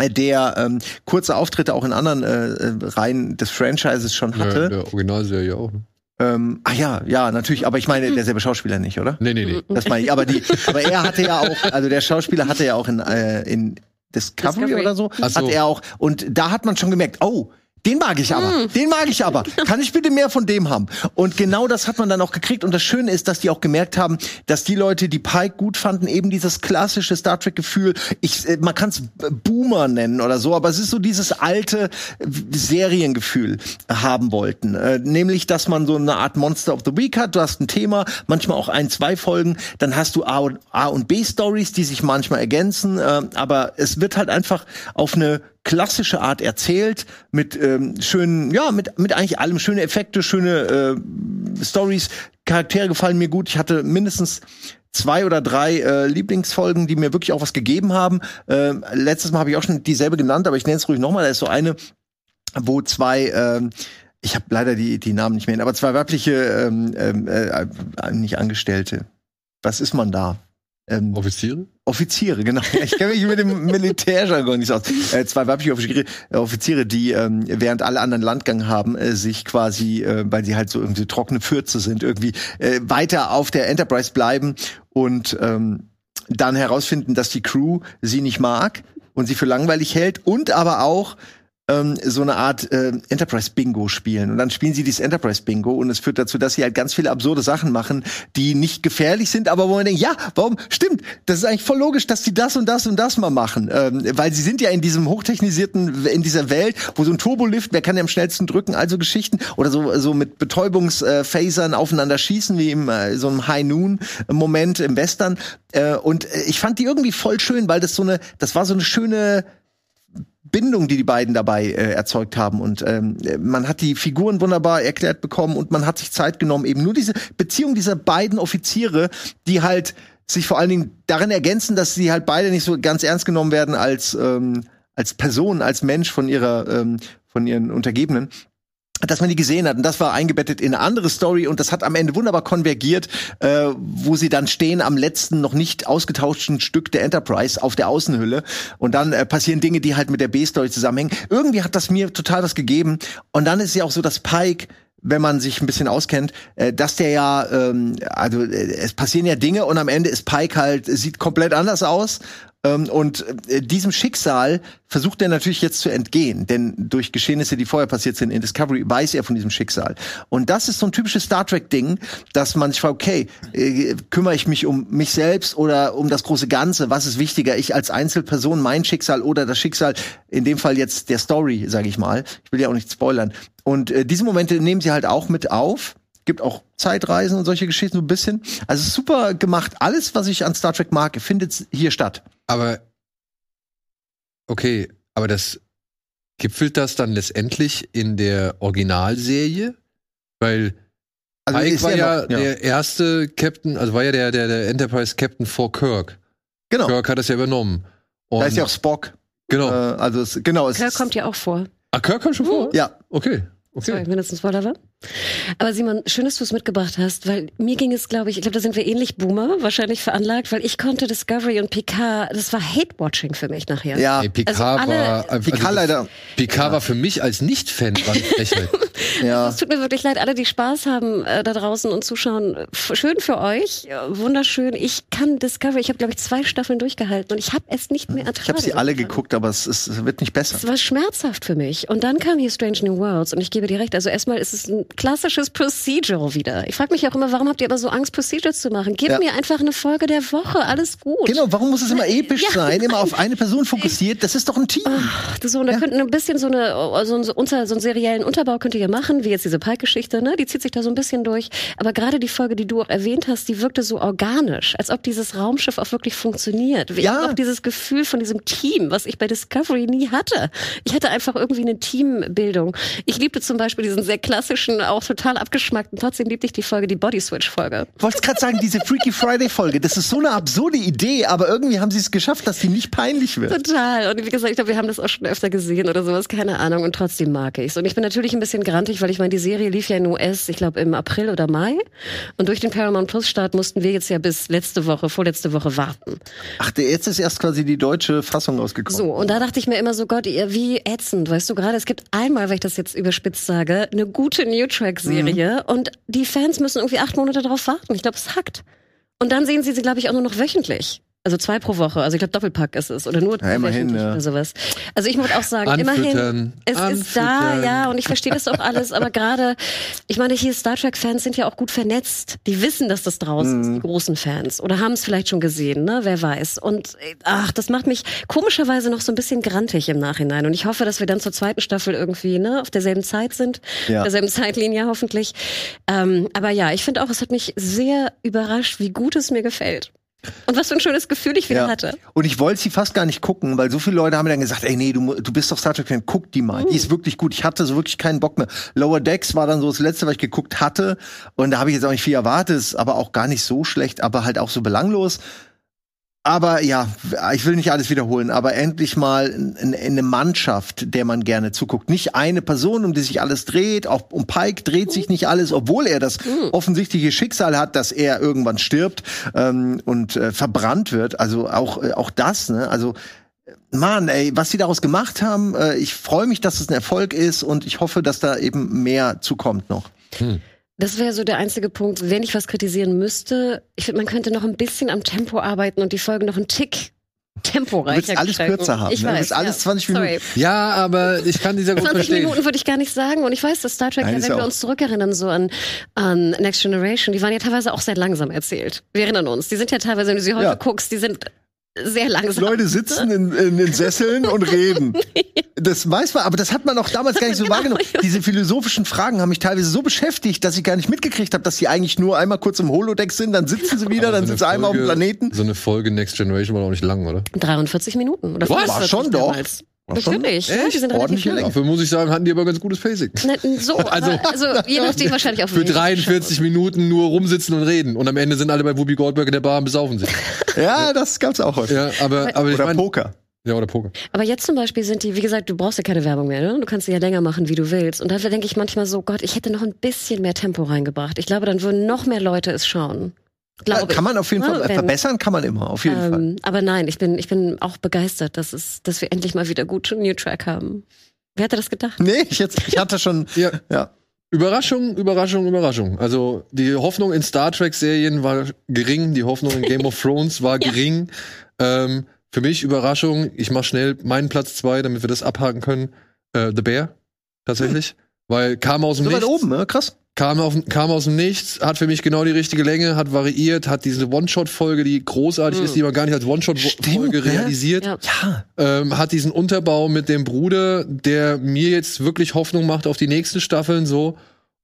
der ähm, kurze Auftritte auch in anderen äh, äh, Reihen des Franchises schon Ja, hatte. der Originalserie auch. Ne? Ähm, ah ja, ja, natürlich, aber ich meine derselbe Schauspieler nicht, oder? Nee, nee, nee. Das meine ich. Aber die, aber er hatte ja auch, also der Schauspieler hatte ja auch in, äh, in Discovery, Discovery. oder so, Ach so. hat er auch. Und da hat man schon gemerkt, oh, den mag ich aber, den mag ich aber. Kann ich bitte mehr von dem haben? Und genau das hat man dann auch gekriegt. Und das Schöne ist, dass die auch gemerkt haben, dass die Leute, die Pike gut fanden, eben dieses klassische Star Trek-Gefühl, ich, äh, man kann es Boomer nennen oder so, aber es ist so dieses alte äh, Seriengefühl haben wollten. Äh, nämlich, dass man so eine Art Monster of the Week hat. Du hast ein Thema, manchmal auch ein, zwei Folgen. Dann hast du A und, A und B-Stories, die sich manchmal ergänzen. Aber es wird halt einfach auf eine klassische Art erzählt mit ähm, schönen, ja, mit mit eigentlich allem schöne Effekte, schöne äh, Stories. Charaktere gefallen mir gut. Ich hatte mindestens zwei oder drei äh, Lieblingsfolgen, die mir wirklich auch was gegeben haben. Äh, letztes Mal habe ich auch schon dieselbe genannt, aber ich nenne es ruhig nochmal. Da ist so eine, wo zwei ähm, ich habe leider die, die Namen nicht mehr, aber zwei weibliche, ähm, ähm, äh, nicht Angestellte. Was ist man da? Ähm, Offiziere? Offiziere, genau. Ich kenne mich mit dem Militärjargon nicht aus. Äh, zwei weibliche Offiziere, äh, Offiziere die ähm, während alle anderen Landgang haben, äh, sich quasi, äh, weil sie halt so irgendwie trockene Fürze sind, irgendwie äh, weiter auf der Enterprise bleiben und ähm, dann herausfinden, dass die Crew sie nicht mag und sie für langweilig hält und aber auch ähm, so eine Art äh, Enterprise-Bingo spielen. Und dann spielen sie dieses Enterprise-Bingo und es führt dazu, dass sie halt ganz viele absurde Sachen machen, die nicht gefährlich sind, aber wo man denkt, ja, warum? Stimmt, das ist eigentlich voll logisch, dass die das und das und das mal machen. Ähm, weil sie sind ja in diesem hochtechnisierten, in dieser Welt, wo so ein Turbolift, wer kann ja am schnellsten drücken, also Geschichten. Oder so, so mit Betäubungsphasern aufeinander schießen, wie im äh, so einem High-Noon-Moment im Western. Äh, und äh, ich fand die irgendwie voll schön, weil das so eine, das war so eine schöne Bindung, die die beiden dabei äh, erzeugt haben. Und ähm, man hat die Figuren wunderbar erklärt bekommen und man hat sich Zeit genommen, eben nur diese Beziehung dieser beiden Offiziere, die halt sich vor allen Dingen darin ergänzen, dass sie halt beide nicht so ganz ernst genommen werden als ähm, als Person, als Mensch von ihrer ähm, von ihren Untergebenen dass man die gesehen hat. Und das war eingebettet in eine andere Story und das hat am Ende wunderbar konvergiert, äh, wo sie dann stehen am letzten noch nicht ausgetauschten Stück der Enterprise auf der Außenhülle. Und dann äh, passieren Dinge, die halt mit der B-Story zusammenhängen. Irgendwie hat das mir total was gegeben. Und dann ist ja auch so, dass Pike wenn man sich ein bisschen auskennt, äh, dass der ja, ähm, also äh, es passieren ja Dinge und am Ende ist Pike halt, sieht komplett anders aus. Ähm, und äh, diesem Schicksal versucht er natürlich jetzt zu entgehen, denn durch Geschehnisse, die vorher passiert sind in Discovery, weiß er von diesem Schicksal. Und das ist so ein typisches Star Trek-Ding, dass man sich fragt, okay, äh, kümmere ich mich um mich selbst oder um das große Ganze? Was ist wichtiger, ich als Einzelperson, mein Schicksal oder das Schicksal, in dem Fall jetzt der Story, sage ich mal. Ich will ja auch nicht spoilern. Und äh, diese Momente nehmen sie halt auch mit auf Gibt auch Zeitreisen und solche Geschichten so ein bisschen. Also super gemacht. Alles, was ich an Star Trek mag, findet hier statt. Aber okay, aber das gipfelt das dann letztendlich in der Originalserie? Weil Also Pike war ja, noch- der erste Captain, also war ja der, der, der Enterprise Captain vor Kirk. genau. Kirk hat das ja übernommen. Und, Da ist ja auch Spock. genau. Äh, also es, genau. Es Kirk ist- kommt ja auch vor. ah, Kirk kommt schon vor? Ja, Okay. Okay. wenn das ein Spoiler war. Aber Simon, schön, dass du es mitgebracht hast, weil mir ging es, glaube ich, ich glaube, da sind wir ähnlich Boomer, wahrscheinlich veranlagt, weil ich konnte Discovery und Picard, das war Hate-Watching für mich nachher. ja. Nee, Picard Also alle- war. Also Picard leider. Picard war für mich als Nicht-Fan war. Ja. Es tut mir wirklich leid, alle, die Spaß haben äh, da draußen und zuschauen. Schön für euch, äh, wunderschön. Ich kann Discovery, ich habe, glaube ich, zwei Staffeln durchgehalten und ich habe es nicht mehr ertragen. Ich habe sie alle geguckt, aber es, ist, es wird nicht besser. Es war schmerzhaft für mich. Und dann kam hier Strange New Worlds und ich gebe dir recht. Also erstmal ist es ein klassisches Procedural wieder. Ich frage mich auch immer, warum habt ihr aber so Angst, Procedures zu machen? Gib Ja. mir einfach eine Folge der Woche, alles gut. Genau, warum muss es immer episch Ja, sein, immer auf eine Person fokussiert? Das ist doch ein Team. Ach, du so, und da könnten ein bisschen so eine, so, ein- so, unter, so einen seriellen Unterbau könnt ihr ja machen, wie jetzt diese Pike-Geschichte, ne? Die zieht sich da so ein bisschen durch. Aber gerade die Folge, die du auch erwähnt hast, die wirkte so organisch, als ob dieses Raumschiff auch wirklich funktioniert. Ich Ja. habe auch dieses Gefühl von diesem Team, was ich bei Discovery nie hatte. Ich hatte einfach irgendwie eine Teambildung. Ich liebte zum Beispiel diesen sehr klassischen, auch total abgeschmackten, trotzdem liebte ich die Folge, die Body Switch-Folge. Wollt's gerade sagen, diese Freaky Friday Folge, das ist so eine absurde Idee, aber irgendwie haben sie es geschafft, dass sie nicht peinlich wird. Total. Und wie gesagt, ich glaube, wir haben das auch schon öfter gesehen oder sowas, keine Ahnung. Und trotzdem mag ich's. Und ich bin natürlich ein bisschen grantig, weil ich meine, die Serie lief ja in US, ich glaube im April oder Mai. Und durch den Paramount Plus Start mussten wir jetzt ja bis letzte Woche, vorletzte Woche warten. Ach, jetzt ist erst quasi die deutsche Fassung rausgekommen. So, und da dachte ich mir immer so, Gott, ihr, wie ätzend, weißt du gerade, es gibt einmal, weil ich das jetzt überspitzt sage, eine gute New Track-Serie und die Fans müssen irgendwie acht Monate drauf warten. Ich glaube, es hackt. Und dann sehen sie sie, glaube ich, auch nur noch wöchentlich. Also zwei pro Woche. Also ich glaube, Doppelpack ist es. Oder nur Ja, immerhin, ja. oder sowas. Also ich muss auch sagen, Anfüttern, immerhin, es ist da, anfüttern. ja, und ich verstehe das auch alles, aber gerade, ich meine, hier Star Trek-Fans sind ja auch gut vernetzt. Die wissen, dass das draußen ist, die großen Fans. Oder haben es vielleicht schon gesehen, ne? Wer weiß. Und ach, das macht mich komischerweise noch so ein bisschen grantig im Nachhinein. Und ich hoffe, dass wir dann zur zweiten Staffel irgendwie, ne, auf derselben Zeit sind, Ja. derselben Zeitlinie hoffentlich. Ähm, aber ja, ich finde auch, es hat mich sehr überrascht, wie gut es mir gefällt. Und was für ein schönes Gefühl ich wieder Ja. hatte. Und ich wollte sie fast gar nicht gucken, weil so viele Leute haben mir dann gesagt, ey, nee, du, du bist doch Star Trek-Fan, guck die mal. Die ist wirklich gut. Ich hatte so wirklich keinen Bock mehr. Lower Decks war dann so das Letzte, was ich geguckt hatte. Und da habe ich jetzt auch nicht viel erwartet, ist aber auch gar nicht so schlecht, aber halt auch so belanglos. Aber ja, ich will nicht alles wiederholen, aber endlich mal n- n- eine Mannschaft, der man gerne zuguckt. Nicht eine Person, um die sich alles dreht. Auch um Pike dreht sich nicht alles, obwohl er das offensichtliche Schicksal hat, dass er irgendwann stirbt ähm, und äh, verbrannt wird. Also auch, äh, auch das, ne? Also Mann, ey, was sie daraus gemacht haben, äh, ich freue mich, dass es ein Erfolg ist und ich hoffe, dass da eben mehr zukommt noch. Das wäre so der einzige Punkt, wenn ich was kritisieren müsste. Ich finde, man könnte noch ein bisschen am Tempo arbeiten und die Folge noch einen Tick temporeicher Du willst alles gestalten. kürzer haben, Ich ne? Du weiß, willst alles ja. 20 Minuten. Sorry. Ja, aber ich kann dieser gut 20 verstehen. Minuten würde ich gar nicht sagen. Und ich weiß, dass Star Trek, Nein, ja, wenn ja wir uns zurückerinnern, so an, an Next Generation, die waren ja teilweise auch sehr langsam erzählt. Wir erinnern uns. Die sind ja teilweise, wenn du sie heute guckst, die sind sehr langsam. Leute sitzen in, in den Sesseln und reden. Das weiß man, aber das hat man auch damals gar nicht so Genau. wahrgenommen. Diese philosophischen Fragen haben mich teilweise so beschäftigt, dass ich gar nicht mitgekriegt habe, dass sie eigentlich nur einmal kurz im Holodeck sind, dann sitzen sie wieder, Aber dann so sind sie einmal auf dem Planeten. So eine Folge Next Generation war auch nicht lang, oder? 43 Minuten. Oder Was? 45 War schon doch. damals. Schon Natürlich. Ja, die sind relativ lang. Länge. Dafür muss ich sagen, hatten die aber ganz gutes Pacing. Na, So, also, also je nachdem wahrscheinlich auch Für wen ich 43 Minuten nur rumsitzen und reden. Und am Ende sind alle bei Whoopi Goldberg in der Bar und besaufen sich. Ja, das gab's auch häufig. Ja, aber, aber ich Oder meine. Poker. Ja, oder Poker. Aber jetzt zum Beispiel sind die, wie gesagt, du brauchst ja keine Werbung mehr, ne? Du kannst sie ja länger machen, wie du willst. Und dafür denke ich manchmal so, Gott, ich hätte noch ein bisschen mehr Tempo reingebracht. Ich glaube, dann würden noch mehr Leute es schauen. Ja, Glaube kann man auf jeden Ja, Fall wenn- verbessern, kann man immer, auf jeden ich. Fall. Ähm, aber nein, ich bin, ich bin auch begeistert, dass es, dass wir endlich mal wieder gute New Track haben. Wer hätte das gedacht? Nee, ich, jetzt, ich hatte schon, Ja. ja. Überraschung, Überraschung, Überraschung. Also die Hoffnung in Star Trek-Serien war gering, die Hoffnung in Game of Thrones war gering. Ähm, für mich Überraschung, ich mach schnell meinen Platz zwei, damit wir das abhaken können. Äh, The Bear, tatsächlich. Weil kam aus dem So weit Nichts. oben, ne? krass. Kam, auf, kam aus dem Nichts, hat für mich genau die richtige Länge, hat variiert, hat diese One-Shot-Folge, die großartig ist, die man gar nicht als One-Shot-Folge ne? realisiert Ja. Ja, ähm, hat diesen Unterbau mit dem Bruder, der mir jetzt wirklich Hoffnung macht auf die nächsten Staffeln so.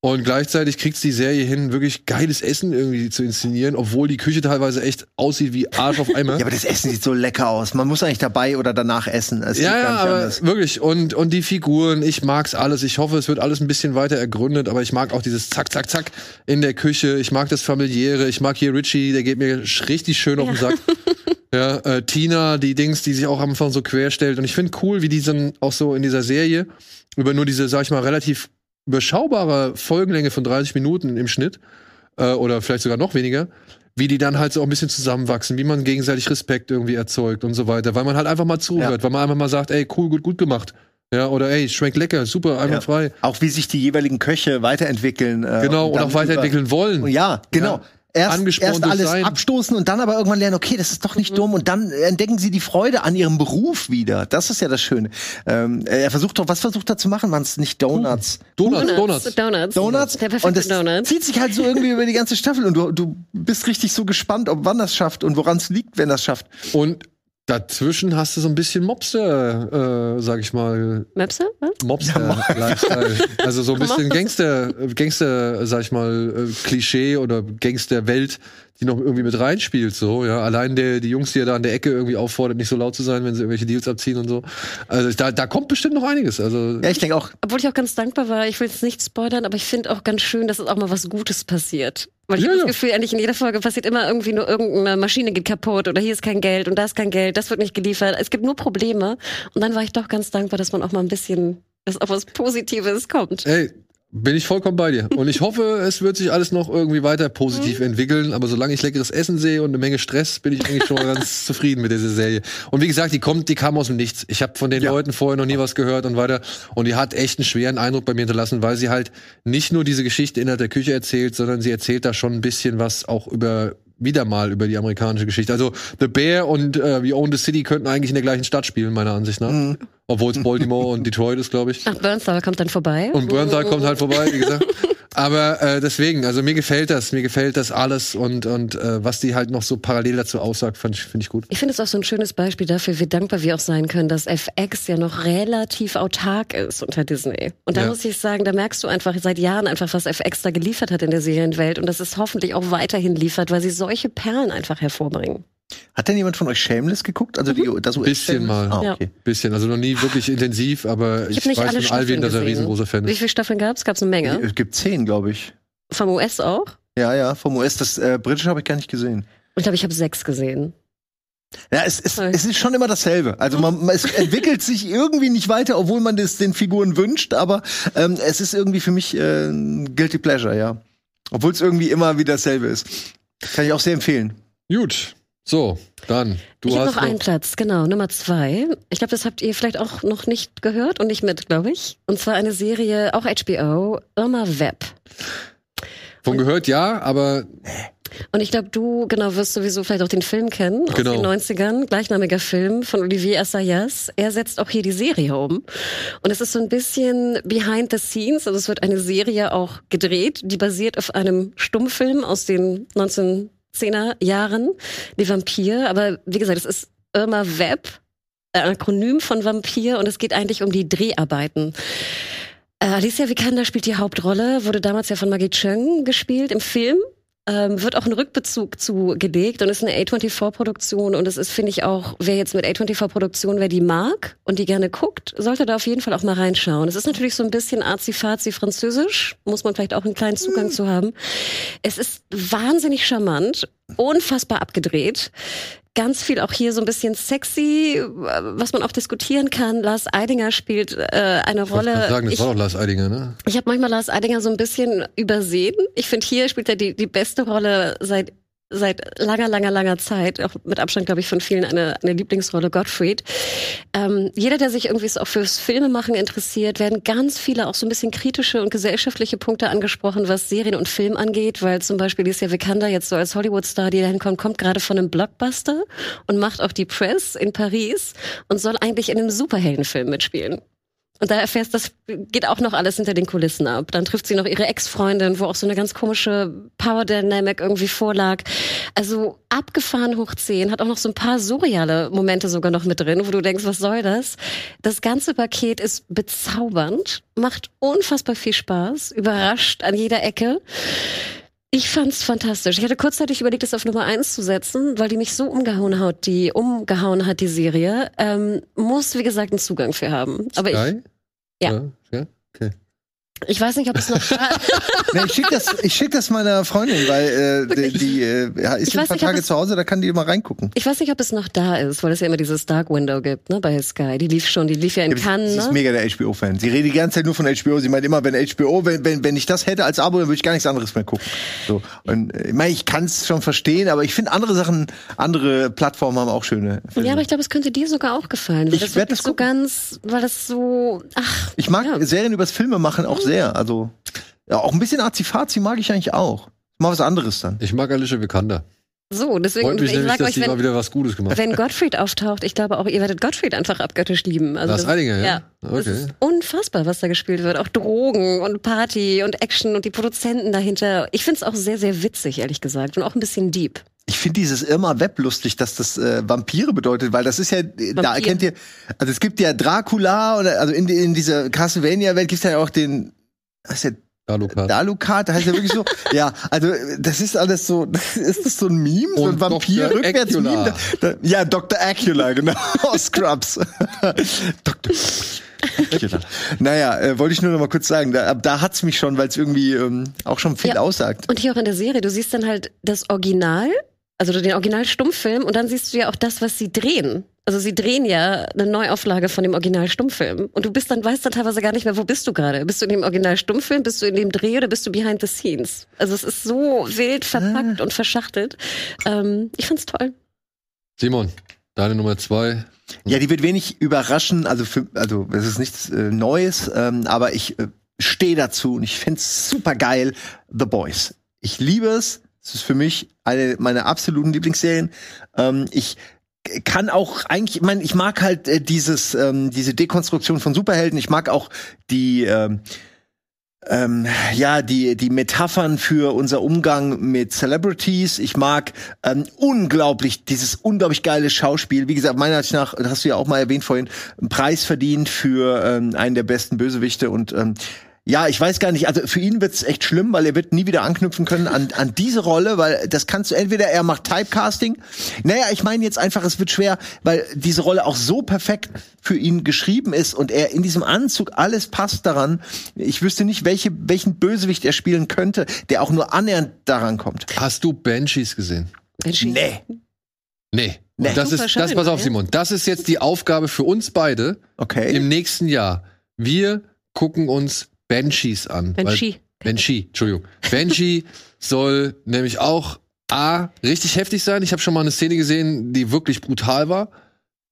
Und gleichzeitig kriegt die Serie hin, wirklich geiles Essen irgendwie zu inszenieren, obwohl die Küche teilweise echt aussieht wie Arsch auf Eimer. Ja, aber das Essen sieht so lecker aus. Man muss eigentlich dabei oder danach essen. Es Ja, gar ja, nicht aber anders. wirklich. Und, und die Figuren, ich mag's alles. Ich hoffe, es wird alles ein bisschen weiter ergründet, aber ich mag auch dieses Zack, Zack, Zack in der Küche. Ich mag das Familiäre. Ich mag hier Richie, der geht mir richtig schön auf den Sack. Ja, äh, Tina, die Dings, die sich auch am Anfang so querstellt. Und ich finde cool, wie die dann auch so in dieser Serie über nur diese, sag ich mal, relativ überschaubare Folgenlänge von 30 Minuten im Schnitt äh, oder vielleicht sogar noch weniger, wie die dann halt so auch ein bisschen zusammenwachsen, wie man gegenseitig Respekt irgendwie erzeugt und so weiter, weil man halt einfach mal zuhört, weil man einfach mal sagt, ey, cool, gut, gut gemacht. Ja, oder ey, schmeckt lecker, super, einwandfrei. Auch wie sich die jeweiligen Köche weiterentwickeln. Äh, Genau, und dann auch weiterentwickeln wollen. Ja, genau. Ja. Erst, erst alles Sein. abstoßen und dann aber irgendwann lernen, okay, das ist doch nicht dumm und dann entdecken sie die Freude an ihrem Beruf wieder. Das ist ja das Schöne. Ähm, er versucht doch, was versucht er zu machen? Man es nicht Donuts. Donuts, Donuts. Donuts. Donuts. Der und das Donut. zieht sich halt so irgendwie über die ganze Staffel und du, du bist richtig so gespannt, ob wann das schafft und woran es liegt, wenn das schafft. Und dazwischen hast du so ein bisschen Mobster, äh, sag ich mal, Möpse? Was? Mobster-Lifestyle. Also so ein bisschen Gangster, äh, Gangster, sag ich mal, äh, Klischee oder Gangster-Welt, die noch irgendwie mit reinspielt, so, ja. Allein der, die Jungs, die er da an der Ecke irgendwie auffordert, nicht so laut zu sein, wenn sie irgendwelche Deals abziehen und so. Also da, da kommt bestimmt noch einiges. Also, Ja, ich denke auch, Obwohl ich auch ganz dankbar war, ich will jetzt nicht spoilern, aber ich finde auch ganz schön, dass es auch mal was Gutes passiert. Weil ich Ja, habe das Gefühl, eigentlich in jeder Folge passiert immer irgendwie nur irgendeine Maschine geht kaputt oder hier ist kein Geld und da ist kein Geld, das wird nicht geliefert. Es gibt nur Probleme. Und dann war ich doch ganz dankbar, dass man auch mal ein bisschen, dass auch was Positives kommt. ey, bin ich vollkommen bei dir. Und ich hoffe, es wird sich alles noch irgendwie weiter positiv entwickeln. Aber solange ich leckeres Essen sehe und eine Menge Stress, bin ich eigentlich schon ganz zufrieden mit dieser Serie. Und wie gesagt, die kommt, die kam aus dem Nichts. Ich habe von den Ja. Leuten vorher noch nie was gehört und weiter. Und die hat echt einen schweren Eindruck bei mir hinterlassen, weil sie halt nicht nur diese Geschichte innerhalb der Küche erzählt, sondern sie erzählt da schon ein bisschen was auch über wieder mal über die amerikanische Geschichte. Also The Bear und äh, We Own the City könnten eigentlich in der gleichen Stadt spielen, meiner Ansicht nach. Obwohl es Baltimore und Detroit ist, glaube ich. Ach, Burnstar kommt dann vorbei. Und Burnside kommt halt vorbei, wie gesagt. Aber äh, deswegen, also mir gefällt das, mir gefällt das alles und und äh, was die halt noch so parallel dazu aussagt, finde ich, find ich gut. Ich finde es auch so ein schönes Beispiel dafür, wie dankbar wir auch sein können, dass FX ja noch relativ autark ist unter Disney. Und da Ja. muss ich sagen, da merkst du einfach seit Jahren einfach, was FX da geliefert hat in der Serienwelt und dass es hoffentlich auch weiterhin liefert, weil sie solche Perlen einfach hervorbringen. Hat denn jemand von euch Shameless geguckt? Also die, das US Bisschen Shameless? mal. Ah, okay. Bisschen, also noch nie wirklich intensiv, aber ich, Ich weiß von Alvin, dass er riesengroßer Fan Wie ist. viele Staffeln gab es? Gab es eine Menge. Es gibt zehn, glaube ich. Vom US auch? Ja, ja, vom US. Das äh, britische habe ich gar nicht gesehen. Ich glaube, ich habe sechs gesehen. Ja, es, es, es ist schon immer dasselbe. Also man, man, es entwickelt sich irgendwie nicht weiter, obwohl man das den Figuren wünscht, aber ähm, es ist irgendwie für mich äh, ein Guilty Pleasure, ja. Obwohl es irgendwie immer wieder dasselbe ist. Kann ich auch sehr empfehlen. Gut, so, dann. Du ich habe hast noch einen Platz, genau, Nummer zwei. Ich glaube, das habt ihr vielleicht auch noch nicht gehört und nicht mit, glaube ich. Und zwar eine Serie, auch HBO, Irma Webb. von gehört, ja, aber Und ich glaube, du, genau, wirst sowieso vielleicht auch den Film kennen Genau. aus den 90ern. Gleichnamiger Film von Olivier Assayas. Er setzt auch hier die Serie um. Und es ist so ein bisschen behind the scenes. Also es wird eine Serie auch gedreht, die basiert auf einem Stummfilm aus den 1910er Jahren, Die Vampir. Aber wie gesagt, es ist Irma Webb, ein Akronym von Vampir. Und es geht eigentlich um die Dreharbeiten. Äh, Alicia Vikander spielt die Hauptrolle, wurde damals ja von Maggie Cheung gespielt im Film. Ähm, wird auch ein Rückbezug zugelegt und ist eine A24-Produktion und es ist, finde ich auch, wer jetzt mit A24-Produktion, wer die mag und die gerne guckt, sollte da auf jeden Fall auch mal reinschauen. Es ist natürlich so ein bisschen arzi-fazi französisch, muss man vielleicht auch einen kleinen Zugang zu haben. Es ist wahnsinnig charmant, unfassbar abgedreht. Ganz viel auch hier so ein bisschen sexy, was man auch diskutieren kann. Lars Eidinger spielt äh, eine ich Rolle. sagen, das ich war doch Lars Eidinger, ne? ich habe manchmal Lars Eidinger so ein bisschen übersehen. Ich finde, hier spielt er die, die beste Rolle seit seit langer, langer, langer Zeit, auch mit Abstand, glaube ich, von vielen eine, eine Lieblingsrolle, Gottfried. Ähm, jeder, der sich irgendwie auch fürs Filmemachen interessiert, werden ganz viele auch so ein bisschen kritische und gesellschaftliche Punkte angesprochen, was Serien und Film angeht, weil zum Beispiel Alicia Vikander jetzt so als Hollywood-Star, die dahin kommt, kommt gerade von einem Blockbuster und macht auch die Press in Paris und soll eigentlich in einem Superheldenfilm mitspielen. Und da erfährst, das geht auch noch alles hinter den Kulissen ab. Dann trifft sie noch ihre Ex-Freundin, wo auch so eine ganz komische Power Dynamic irgendwie vorlag. Also abgefahren hoch 10, hat auch noch so ein paar surreale Momente sogar noch mit drin, wo du denkst, was soll das? Das ganze Paket ist bezaubernd, macht unfassbar viel Spaß, überrascht an jeder Ecke. Ich fand's fantastisch. Ich hatte kurzzeitig überlegt, es auf Nummer eins zu setzen, weil die mich so umgehauen hat, die umgehauen hat, die Serie. Ähm, muss, wie gesagt, einen Zugang für haben. Aber ich, Sky? Ja. ja. Okay. Ich weiß nicht, ob es noch da Nee, ich schicke das, ich schick das meiner Freundin, weil äh, die, die äh, ja, ist ein paar nicht, Tage zu Hause, da kann die mal reingucken. Ich weiß nicht, ob es noch da ist, weil es ja immer dieses Dark Window gibt, ne, bei Sky. Die lief schon, die lief ja in Cannes, Sie ist ne? mega der HBO-Fan. Sie redet die ganze Zeit nur von HBO. Sie meint immer, wenn HBO, wenn, wenn, wenn ich das hätte als Abo, dann würde ich gar nichts anderes mehr gucken. So. Und äh, ich meine, ich kann es schon verstehen, aber ich finde andere Sachen, andere Plattformen haben auch schöne Filme. Ja, aber ich glaube, es könnte dir sogar auch gefallen. Weil Ich das das so gucken. ganz, weil das so, ach. Ich mag ja. Serien übers Filme machen auch sehr. Also ja, auch ein bisschen Azifazi mag ich eigentlich auch. Mal was anderes dann. Ich mag Alicia Vikander. So, deswegen, Freut mich ich nämlich, sag dass euch, die mal wenn, wieder was Gutes gemacht wenn Gottfried auftaucht, ich glaube auch, ihr werdet Gottfried einfach abgöttisch lieben. Also Lars das- Eidinger, ja? Ja. Das Okay. ist unfassbar, was da gespielt wird. Auch Drogen und Party und Action und die Produzenten dahinter. Ich find's auch sehr, sehr witzig, ehrlich gesagt. Und auch ein bisschen deep. Ich finde dieses Irma Web lustig, dass das äh, Vampire bedeutet, weil das ist ja, äh, da Vampir. erkennt ihr, also es gibt ja Dracula oder also in, in dieser Castlevania-Welt gibt es ja auch den, was ist der Alucard. Alucard, der heißt ja wirklich so. ja, also das ist alles so, ist das so ein Meme, so ein Vampir Dr. rückwärts-Meme? Acula. Da, da, ja, Dr. Acula, genau, aus Scrubs. Dr. Acula. Naja, äh, wollte ich nur noch mal kurz sagen, da, da hat's mich schon, weil es irgendwie ähm, auch schon viel Ja. aussagt. Und hier auch in der Serie, du siehst dann halt das Original, also den Original-Stummfilm und dann siehst du ja auch das, was sie drehen. Also sie drehen ja eine Neuauflage von dem Original-Stummfilm. Und du bist dann, weißt dann teilweise gar nicht mehr, wo bist du gerade? Bist du in dem Original-Stummfilm, bist du in dem Dreh oder bist du behind the scenes? Also es ist so wild verpackt und verschachtelt. Ähm, ich find's toll. Simon, deine Nummer zwei. Ja, die wird wenig überraschen. Also, für, also es ist nichts äh, Neues, ähm, aber ich äh, stehe dazu und ich find's super geil. The Boys. Ich liebe es. Es ist für mich eine meiner absoluten Lieblingsserien. Ähm, ich kann auch eigentlich, ich meine, ich mag halt äh, dieses ähm, diese Dekonstruktion von Superhelden. Ich mag auch die ähm, ähm, ja, die, die Metaphern für unser Umgang mit Celebrities. Ich mag ähm, unglaublich dieses unglaublich geile Schauspiel. Wie gesagt, meiner Ansicht nach, das hast du ja auch mal erwähnt vorhin, einen Preis verdient für ähm, einen der besten Bösewichte und ähm, ja, ich weiß gar nicht, also für ihn wird's echt schlimm, weil er wird nie wieder anknüpfen können an, an diese Rolle, weil das kannst du entweder er macht Typecasting. Naja, ich meine jetzt einfach, es wird schwer, weil diese Rolle auch so perfekt für ihn geschrieben ist und er in diesem Anzug alles passt daran. Ich wüsste nicht, welche, welchen Bösewicht er spielen könnte, der auch nur annähernd daran kommt. Hast du Banshees gesehen? Mensch, Nee. Nee. Nee. Und das Super ist, das, pass auf, ja. Simon. Das ist jetzt die Aufgabe für uns beide Okay. im nächsten Jahr. Wir gucken uns Banshees an. weil- Banshee. Banshee, Entschuldigung. Banshee soll nämlich auch A, richtig heftig sein. Ich habe schon mal eine Szene gesehen, die wirklich brutal war.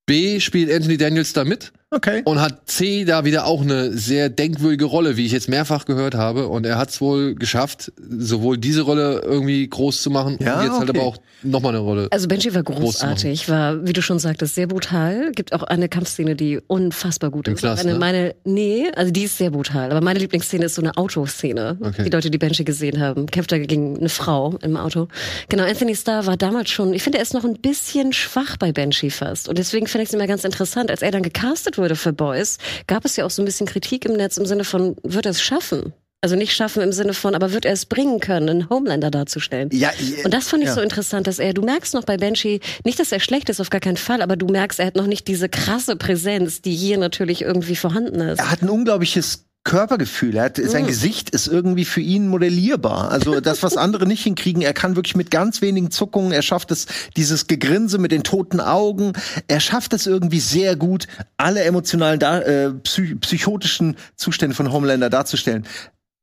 B, spielt Anthony Daniels da mit Okay. und hat C da wieder auch eine sehr denkwürdige Rolle, wie ich jetzt mehrfach gehört habe. Und er hat es wohl geschafft, sowohl diese Rolle irgendwie groß zu machen Ja, und jetzt halt okay. aber auch nochmal eine Rolle. Also Benji war großartig, war, wie du schon sagtest, sehr brutal. Gibt auch eine Kampfszene, die unfassbar gut Im ist. Knast, eine, ne? meine, nee, also die ist sehr brutal. Aber meine Lieblingsszene ist so eine Autoszene. Okay. Die Leute, die Benji gesehen haben, kämpft da gegen eine Frau im Auto. Genau, Anthony Starr war damals schon, ich finde, er ist noch ein bisschen schwach bei Benji fast. Und deswegen finde ich es immer ganz interessant. Als er dann gecastet wurde für Boys, gab es ja auch so ein bisschen Kritik im Netz im Sinne von, wird er es schaffen? Also nicht schaffen im Sinne von, aber wird er es bringen können, einen Homelander darzustellen? Ja, Und das fand ich ja. so interessant, dass er, du merkst noch bei Banshee, nicht, dass er schlecht ist, auf gar keinen Fall, aber du merkst, er hat noch nicht diese krasse Präsenz, die hier natürlich irgendwie vorhanden ist. er hat ein unglaubliches Körpergefühl. Er hat, sein Mm. Gesicht ist irgendwie für ihn modellierbar. Also das, was andere nicht hinkriegen, er kann wirklich mit ganz wenigen Zuckungen, er schafft es, dieses Gegrinse mit den toten Augen, er schafft es irgendwie sehr gut, alle emotionalen, äh, psy psychotischen Zustände von Homelander darzustellen.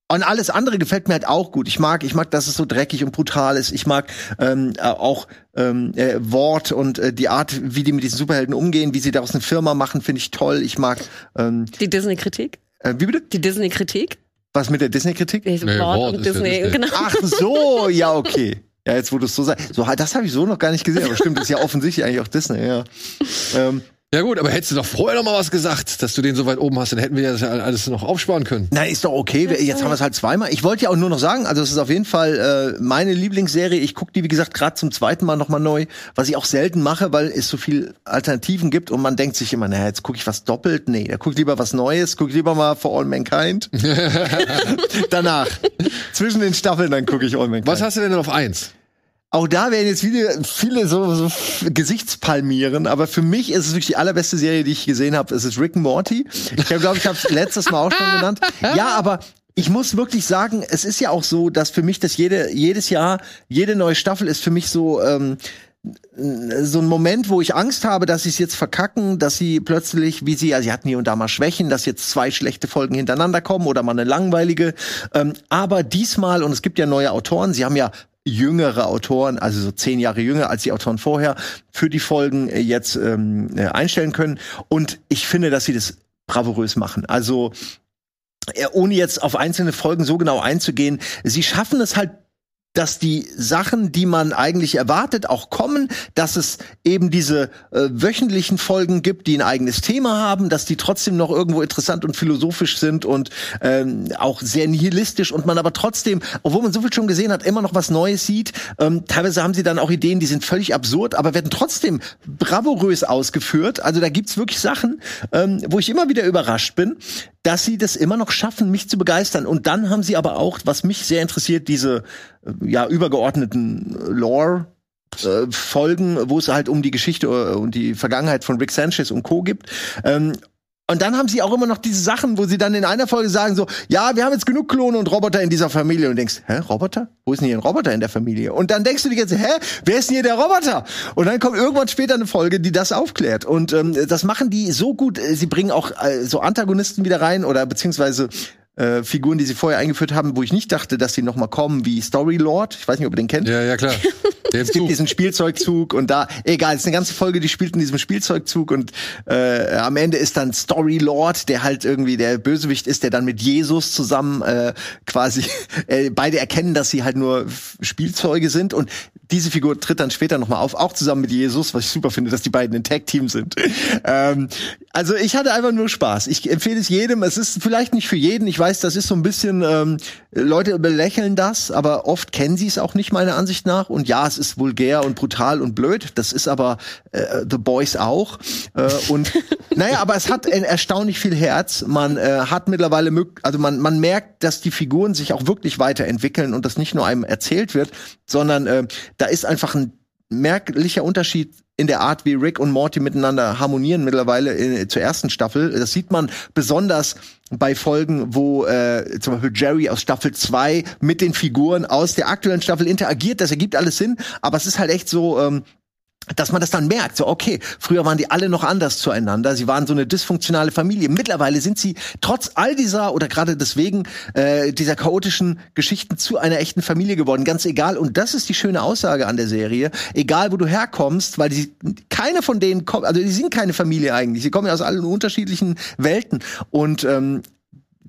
Und alles andere gefällt mir halt auch gut. Ich mag, ich mag, dass es so dreckig und brutal ist. Ich mag ähm, äh, auch ähm, äh, Wort und äh, die Art, wie die mit diesen Superhelden umgehen, wie sie daraus eine Firma machen, finde ich toll. Ich mag, ähm, Die Disney-Kritik? Äh, wie bitte? Die Disney-Kritik? Was mit der Disney-Kritik? Nee, Nee, Wort und ist ja Disney, Disney. genau. Ach so, ja, okay. Ja, jetzt wo du es so sagst. So, das habe ich so noch gar nicht gesehen, aber stimmt, das ist ja offensichtlich eigentlich auch Disney, ja. Ähm, Ja gut, aber hättest du doch vorher noch mal was gesagt, dass du den so weit oben hast, dann hätten wir das ja alles noch aufsparen können. Nein, ist doch okay. Wir- Jetzt haben wir es halt zweimal. Ich wollte ja auch nur noch sagen, also es ist auf jeden Fall äh, meine Lieblingsserie. Ich gucke die, wie gesagt, gerade zum zweiten Mal nochmal neu, was ich auch selten mache, weil es so viel Alternativen gibt und man denkt sich immer, naja, jetzt gucke ich was doppelt. Nee, da guck lieber was Neues, guck lieber mal For All Mankind. Danach. Zwischen den Staffeln, dann gucke ich All Mankind. Was hast du denn auf eins? Auch da werden jetzt viele, viele so, so Gesichtspalmieren, aber für mich ist es wirklich die allerbeste Serie, die ich gesehen habe. Es ist Rick and Morty. Ich glaube, ich habe es letztes Mal auch schon genannt. Ja, aber ich muss wirklich sagen, es ist ja auch so, dass für mich das jede, jedes Jahr, jede neue Staffel ist für mich so, ähm, so ein Moment, wo ich Angst habe, dass sie es jetzt verkacken, dass sie plötzlich, wie sie, ja, sie hatten hier und da mal Schwächen, dass jetzt zwei schlechte Folgen hintereinander kommen oder mal eine langweilige. Ähm, aber diesmal, und es gibt ja neue Autoren, sie haben ja jüngere Autoren, also so zehn Jahre jünger als die Autoren vorher, für die Folgen äh, jetzt ähm, äh, einstellen können. Und ich finde, dass sie das bravourös machen. Also äh, ohne jetzt auf einzelne Folgen so genau einzugehen, sie schaffen es halt dass die Sachen, die man eigentlich erwartet, auch kommen, dass es eben diese äh, wöchentlichen Folgen gibt, die ein eigenes Thema haben, dass die trotzdem noch irgendwo interessant und philosophisch sind und ähm, auch sehr nihilistisch und man aber trotzdem, obwohl man so viel schon gesehen hat, immer noch was Neues sieht. Ähm, teilweise haben sie dann auch Ideen, die sind völlig absurd, aber werden trotzdem bravourös ausgeführt. Also da gibt's wirklich Sachen, ähm, wo ich immer wieder überrascht bin, dass sie das immer noch schaffen, mich zu begeistern. Und dann haben sie aber auch, was mich sehr interessiert, diese äh, ja übergeordneten äh, Lore. Äh, Folgen, wo es halt um die Geschichte und die Vergangenheit von Rick Sanchez und Co. gibt. Ähm, und dann haben sie auch immer noch diese Sachen, wo sie dann in einer Folge sagen so, ja, wir haben jetzt genug Klone und Roboter in dieser Familie. Und denkst, hä, Roboter? Wo ist denn hier ein Roboter in der Familie? Und dann denkst du die ganze, hä, wer ist denn hier der Roboter? Und dann kommt irgendwann später eine Folge, die das aufklärt. Und ähm, das machen die so gut. Sie bringen auch äh, so Antagonisten wieder rein oder beziehungsweise äh, Figuren, die sie vorher eingeführt haben, wo ich nicht dachte, dass sie noch mal kommen, wie Story Lord. Ich weiß nicht, ob ihr den kennt. Ja, ja, klar. Der Es gibt diesen Spielzeugzug und da, egal, es ist eine ganze Folge, die spielt in diesem Spielzeugzug und äh, am Ende ist dann Story Lord, der halt irgendwie der Bösewicht ist, der dann mit Jesus zusammen äh, quasi äh, beide erkennen, dass sie halt nur Spielzeuge sind und diese Figur tritt dann später nochmal auf, auch zusammen mit Jesus, was ich super finde, dass die beiden ein Tag-Team sind. ähm, also ich hatte einfach nur Spaß. Ich empfehle es jedem. Es ist vielleicht nicht für jeden. Ich weiß, das ist so ein bisschen, ähm, Leute belächeln das, aber oft kennen sie es auch nicht, meiner Ansicht nach. Und ja, es ist vulgär und brutal und blöd. Das ist aber äh, The Boys auch. Äh, und naja, aber es hat erstaunlich viel Herz. Man äh, hat mittlerweile, also man, man merkt, dass die Figuren sich auch wirklich weiterentwickeln und das nicht nur einem erzählt wird, sondern äh, da ist einfach ein merklicher Unterschied in der Art, wie Rick und Morty miteinander harmonieren mittlerweile in, zur ersten Staffel. Das sieht man besonders bei Folgen, wo äh, zum Beispiel Jerry aus Staffel 2 mit den Figuren aus der aktuellen Staffel interagiert. Das ergibt alles Sinn, aber es ist halt echt so, ähm, dass man das dann merkt, so okay, früher waren die alle noch anders zueinander, sie waren so eine dysfunktionale Familie. Mittlerweile sind sie trotz all dieser oder gerade deswegen äh, dieser chaotischen Geschichten zu einer echten Familie geworden, ganz egal. Und das ist die schöne Aussage an der Serie, egal wo du herkommst, weil die keine von denen kommt, also die sind keine Familie eigentlich, sie kommen ja aus allen unterschiedlichen Welten und ähm,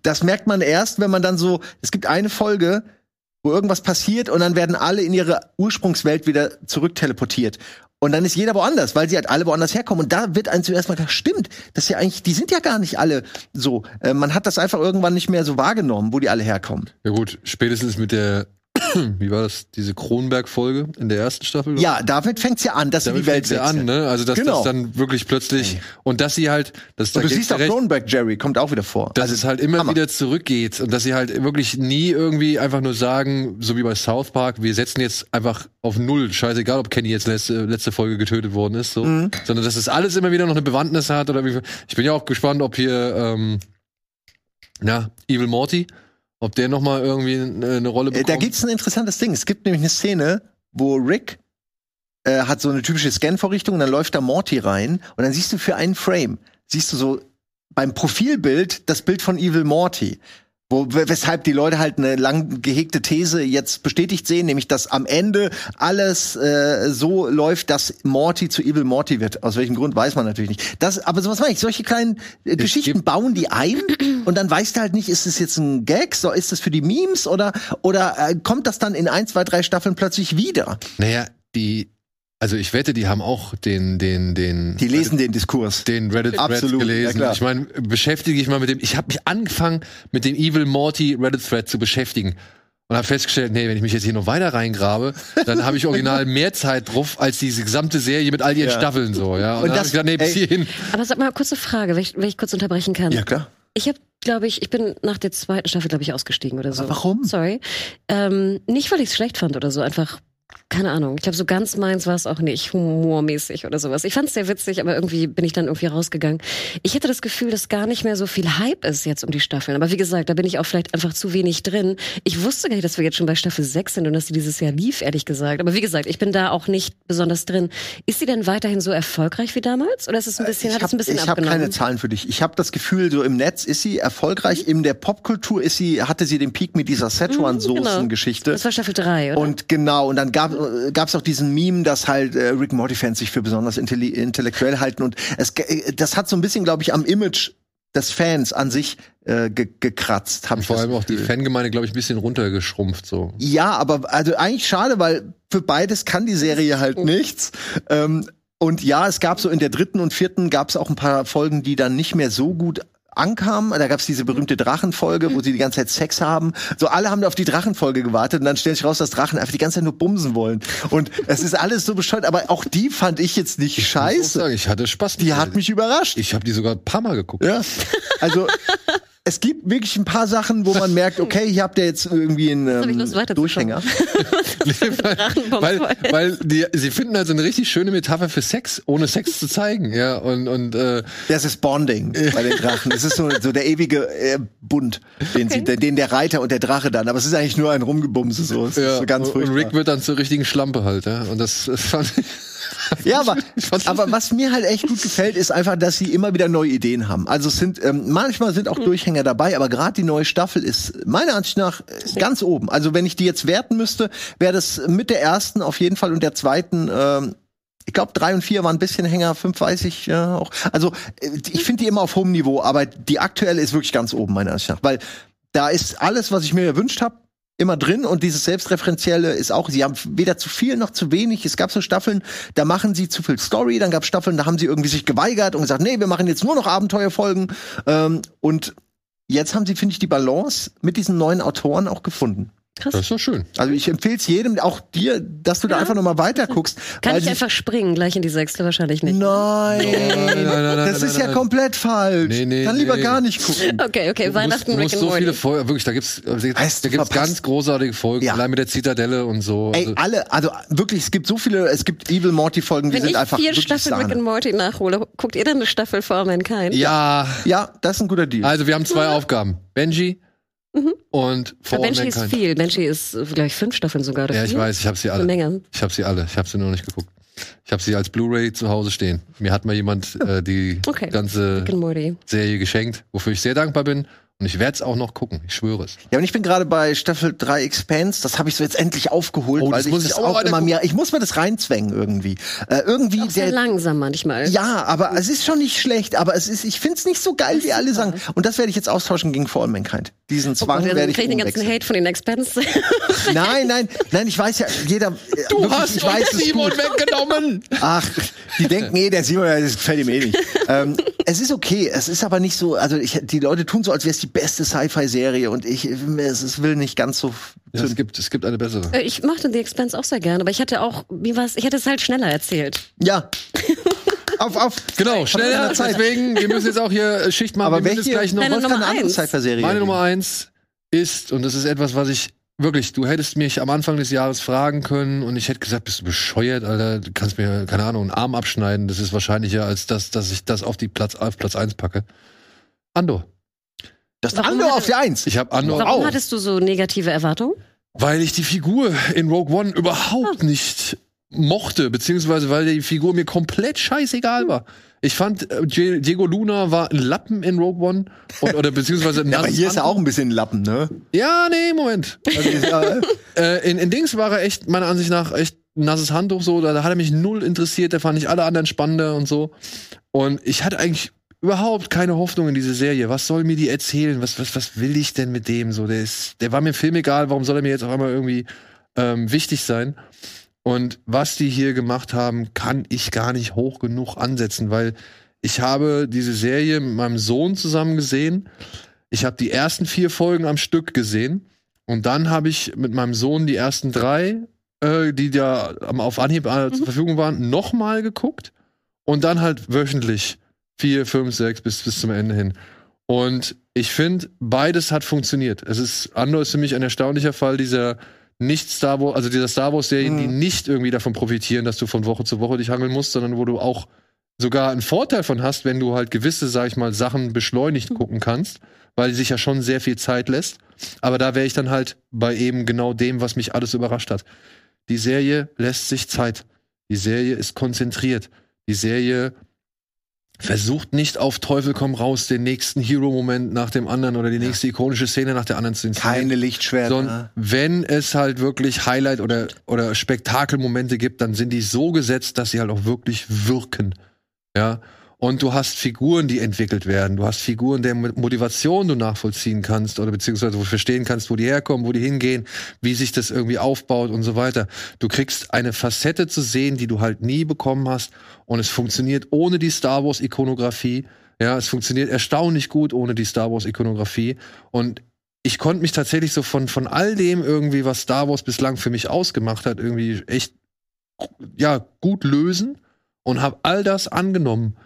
das merkt man erst, wenn man dann so, es gibt eine Folge, wo irgendwas passiert und dann werden alle in ihre Ursprungswelt wieder zurückteleportiert. Und dann ist jeder woanders, weil sie halt alle woanders herkommen. Und da wird einem zuerst mal gedacht, stimmt, das ist ja eigentlich, die sind ja gar nicht alle so. Äh, man hat das einfach irgendwann nicht mehr so wahrgenommen, wo die alle herkommen. Ja gut, spätestens mit der, wie war das, diese Kronberg-Folge in der ersten Staffel? Ja, damit fängt's ja an, dass sie Damit die Welt ja an, ne? Also dass Genau. das dann wirklich plötzlich und dass sie halt, dass da Und du gebe ich siehst auch Cronenberg Jerry, kommt auch wieder vor. dass es halt immer Hammer. wieder zurückgeht und dass sie halt wirklich nie irgendwie einfach nur sagen, so wie bei South Park, wir setzen jetzt einfach auf null, scheißegal, ob Kenny jetzt letzte, letzte Folge getötet worden ist, so, Mhm. sondern dass es alles immer wieder noch eine Bewandtnis hat oder wie, ich bin ja auch gespannt, ob hier, ähm, ja, Evil Morty, ob der noch mal irgendwie eine, eine Rolle Äh, bekommt. Da gibt's ein interessantes Ding. Es gibt nämlich eine Szene, wo Rick äh, hat so eine typische Scan-Vorrichtung und dann läuft da Morty rein und dann siehst du für einen Frame, siehst du so beim Profilbild das Bild von Evil Morty. Wo, we- weshalb die Leute halt eine lang gehegte These jetzt bestätigt sehen, nämlich dass am Ende alles äh, so läuft, dass Morty zu Evil Morty wird. Aus welchem Grund weiß man natürlich nicht. Das, aber sowas meine ich, solche kleinen äh, Geschichten bauen die ein und dann weißt du halt nicht, ist es jetzt ein Gag, so ist es für die Memes oder oder äh, kommt das dann in ein, zwei, drei Staffeln plötzlich wieder? Naja, die Also ich wette, die haben auch den, den, den. Die lesen den Diskurs. den Reddit Thread Absolut, ja gelesen. klar. ich meine, beschäftige ich mal mit dem. Ich habe mich angefangen, mit dem Evil Morty Reddit Thread zu beschäftigen und habe festgestellt, nee, wenn ich mich jetzt hier noch weiter reingrabe, dann habe ich original mehr Zeit drauf als diese gesamte Serie mit all ihren Ja. Staffeln so. Ja. Und, Und dann hab das- ich gedacht, nee, bis hierhin. Aber sag mal, kurze Frage, wenn ich, wenn ich kurz unterbrechen kann. Ja, klar. Ich habe, glaube ich, ich bin nach der zweiten Staffel, glaube ich, ausgestiegen oder so. Aber warum? Sorry. Ähm, nicht, weil ich es schlecht fand oder so, einfach. Keine Ahnung. Ich glaube, so ganz meins war es auch nicht, humormäßig oder sowas. Ich fand es sehr witzig, aber irgendwie bin ich dann irgendwie rausgegangen. Ich hätte das Gefühl, dass gar nicht mehr so viel Hype ist jetzt um die Staffeln. Aber wie gesagt, da bin ich auch vielleicht einfach zu wenig drin. Ich wusste gar nicht, dass wir jetzt schon bei Staffel 6 sind und dass sie dieses Jahr lief, ehrlich gesagt. Aber wie gesagt, ich bin da auch nicht besonders drin. Ist sie denn weiterhin so erfolgreich wie damals? Oder ist es ein bisschen, hat Äh, ich es ein bisschen ich hab abgenommen? keine Zahlen für dich. Ich habe das Gefühl, so im Netz ist sie erfolgreich. In der Popkultur ist sie, hatte sie den Peak mit dieser Szechuan-Soßen-Geschichte. Das war Staffel 3, oder? Und genau, und dann gab es auch diesen Meme, dass halt äh, Rick Morty-Fans sich für besonders intelli intellektuell halten. Und es, äh, das hat so ein bisschen, glaube ich, am Image des Fans an sich äh, ge gekratzt. Hab ich Vor allem auch die. Fangemeinde, glaube ich, ein bisschen runtergeschrumpft so. Ja, aber also eigentlich schade, weil für beides kann die Serie halt nichts. Ähm, und ja, es gab so in der dritten und vierten gab es auch ein paar Folgen, die dann nicht mehr so gut ankamen. Da gab es diese berühmte Drachenfolge, wo sie die ganze Zeit Sex haben. So alle haben auf die Drachenfolge gewartet und dann stellt sich raus, dass Drachen einfach die ganze Zeit nur bumsen wollen. Und es ist alles so bescheuert, aber auch die fand ich jetzt nicht Ich scheiße. sagen, ich hatte Spaß. Die hat mich überrascht. Ich habe die sogar ein paar Mal geguckt. Ja. Also es gibt wirklich ein paar Sachen, wo man merkt, okay, hier habt ihr jetzt irgendwie einen ähm, Lust. Durchhänger. weil, weil die, sie finden also eine richtig schöne Metapher für Sex, ohne Sex zu zeigen, ja und und äh, Das ist Bonding bei den Drachen. Es ist so, so der ewige äh, Bund, den, sie, den der Reiter und der Drache dann. Aber es ist eigentlich nur ein Rumgebumse so. Es ist ja, so ganz und furchtbar. Rick wird dann zur richtigen Schlampe halt, ja und das, das fand ich ja, aber, aber was mir halt echt gut gefällt, ist einfach, dass sie immer wieder neue Ideen haben. Also es sind ähm, manchmal sind auch Durchhänger dabei, aber gerade die neue Staffel ist meiner Ansicht nach äh, ganz oben. Also wenn ich die jetzt werten müsste, wäre das mit der ersten auf jeden Fall und der zweiten. Ähm, ich glaube, drei und vier waren ein bisschen Hänger, fünf weiß ich ja auch. Also äh, ich finde die immer auf hohem Niveau, aber die aktuelle ist wirklich ganz oben meiner Ansicht nach, weil da ist alles, was ich mir gewünscht habe, immer drin und dieses Selbstreferenzielle ist auch, sie haben weder zu viel noch zu wenig. Es gab so Staffeln, da machen sie zu viel Story, dann gab Staffeln, da haben sie irgendwie sich geweigert und gesagt, nee, wir machen jetzt nur noch Abenteuerfolgen. Ähm, und jetzt haben sie, finde ich, die Balance mit diesen neuen Autoren auch gefunden. Das ist doch schön. Also ich empfehle es jedem, auch dir, dass du da einfach noch mal weiter guckst. Kann weil ich einfach springen, gleich in die sechste? Wahrscheinlich nicht. Nein, nein, nein, das nein, ist ja nein. komplett falsch. Nee, nee, Dann lieber nee. gar nicht gucken. Okay, okay, Du musst, Weihnachten du Rick musst and so viele. Folgen, wirklich, da gibt's, da Weißt gibt's du, verpasst. ganz großartige Folgen, Ja. allein mit der Zitadelle und so. Ey, Also, alle, also wirklich, es gibt so viele, es gibt Evil Morty Folgen, die Wenn sind ich einfach vier wirklich Staffeln Rick Sahne. and Morty nachhole, guckt ihr dann eine Staffel For Mankind? ja, Ja, das ist ein guter Deal. also wir haben zwei Aufgaben. Benji und For Aber Benji ist viel. Benji ist gleich fünf Staffeln sogar. Ja, ich vier? weiß, ich habe sie Eine alle. Menge. Ich habe sie alle. Ich habe sie nur nicht geguckt. Ich habe sie als Blu-ray zu Hause stehen. Mir hat mal jemand äh, die Okay. ganze. Serie geschenkt, wofür ich sehr dankbar bin. Und ich werde es auch noch gucken. Ich schwöre es. Ja, und ich bin gerade bei Staffel 3 Expanse, das habe ich so jetzt endlich aufgeholt, Oh, weil das ich muss das ich auch auch immer mehr, ich muss mir das reinzwängen irgendwie. Äh, irgendwie Auch sehr der langsam manchmal. ja, aber es ist schon nicht schlecht, aber es ist, ich find's nicht so geil, wie alle sagen. Und das werde ich jetzt austauschen gegen For All Mankind. Diesen Oh Zwang Gott, werde ich krieg ich den ganzen umwechseln. Hate von den Expense. Nein, nein, nein, ich weiß ja, jeder, äh, wirklich, ich weiß es gut. weggenommen. Ach, die denken eh, der Simon, das gefällt ihm eh nicht. ähm, es ist okay, es ist aber nicht so, also ich, die Leute tun so, als wäre es die beste Sci-Fi-Serie und ich, es, es will nicht ganz so. Ja, es gibt, es gibt eine bessere. Äh, ich mochte The Expense auch sehr gerne, aber ich hatte auch, wie war's? Ich hätte es halt schneller erzählt. Ja. auf, auf. Genau, schneller. Deswegen, wir müssen jetzt auch hier äh, Schicht machen. Aber wir müssen welche, jetzt gleich noch Deine Nummer eine andere? Sci-Fi-Serie? Meine? Nummer eins ist, und das ist etwas, was ich wirklich, du hättest mich am Anfang des Jahres fragen können und ich hätte gesagt, bist du bescheuert, Alter, du kannst mir, keine Ahnung, einen Arm abschneiden, das ist wahrscheinlicher, als das, dass ich das auf die Platz, auf Platz eins packe. Andor. Das andere hatte- auf die Eins. Ich habe Andor Warum auch, hattest du so negative Erwartungen? weil ich die Figur in Rogue One überhaupt nicht mochte, beziehungsweise weil die Figur mir komplett scheißegal war. Ich fand, äh, Die- Diego Luna war ein Lappen in Rogue One. Und, oder beziehungsweise Ja, aber hier ist er auch ein bisschen ein Lappen, ne? Ja, nee, Moment. Also, Äh, in, in Dings war er echt, meiner Ansicht nach, echt ein nasses Handtuch so. Da, da hat er mich null interessiert, da fand ich alle anderen spannender und so. Und ich hatte eigentlich überhaupt keine Hoffnung in diese Serie. Was soll mir die erzählen? Was, was, was will ich denn mit dem? So, der ist, der war mir im Film egal, warum soll er mir jetzt auf einmal irgendwie ähm, wichtig sein? Und was die hier gemacht haben, kann ich gar nicht hoch genug ansetzen, weil ich habe diese Serie mit meinem Sohn zusammen gesehen. Ich habe die ersten vier Folgen am Stück gesehen. Und dann habe ich mit meinem Sohn die ersten drei, äh, die da auf Anhieb äh, zur Verfügung waren, nochmal geguckt. Und dann halt wöchentlich vier, fünf, sechs bis, bis zum Ende hin. Und ich finde, beides hat funktioniert. Es ist, Andor ist für mich ein erstaunlicher Fall dieser nicht Star Wars, also dieser Star Wars Serien, die Mhm. nicht irgendwie davon profitieren, dass du von Woche zu Woche dich hangeln musst, sondern wo du auch sogar einen Vorteil von hast, wenn du halt gewisse, sag ich mal, Sachen beschleunigt gucken kannst, weil sich ja schon sehr viel Zeit lässt. Aber da wäre ich dann halt bei eben genau dem, was mich alles überrascht hat. Die Serie lässt sich Zeit. Die Serie ist konzentriert. Die Serie versucht nicht auf Teufel komm raus den nächsten Hero-Moment nach dem anderen oder die nächste ikonische Szene nach der anderen zu inszenieren. Keine Lichtschwerter. Sondern wenn es halt wirklich Highlight oder, oder Spektakelmomente gibt, dann sind die so gesetzt, dass sie halt auch wirklich wirken. Ja. Und du hast Figuren, die entwickelt werden. Du hast Figuren, deren Motivation du nachvollziehen kannst oder beziehungsweise wo du verstehen kannst, wo die herkommen, wo die hingehen, wie sich das irgendwie aufbaut und so weiter. Du kriegst eine Facette zu sehen, die du halt nie bekommen hast. Und es funktioniert ohne die Star Wars Ikonografie. Ja, es funktioniert erstaunlich gut ohne die Star Wars Ikonografie. Und ich konnte mich tatsächlich so von, von all dem irgendwie, was Star Wars bislang für mich ausgemacht hat, irgendwie echt, ja, gut lösen und habe all das angenommen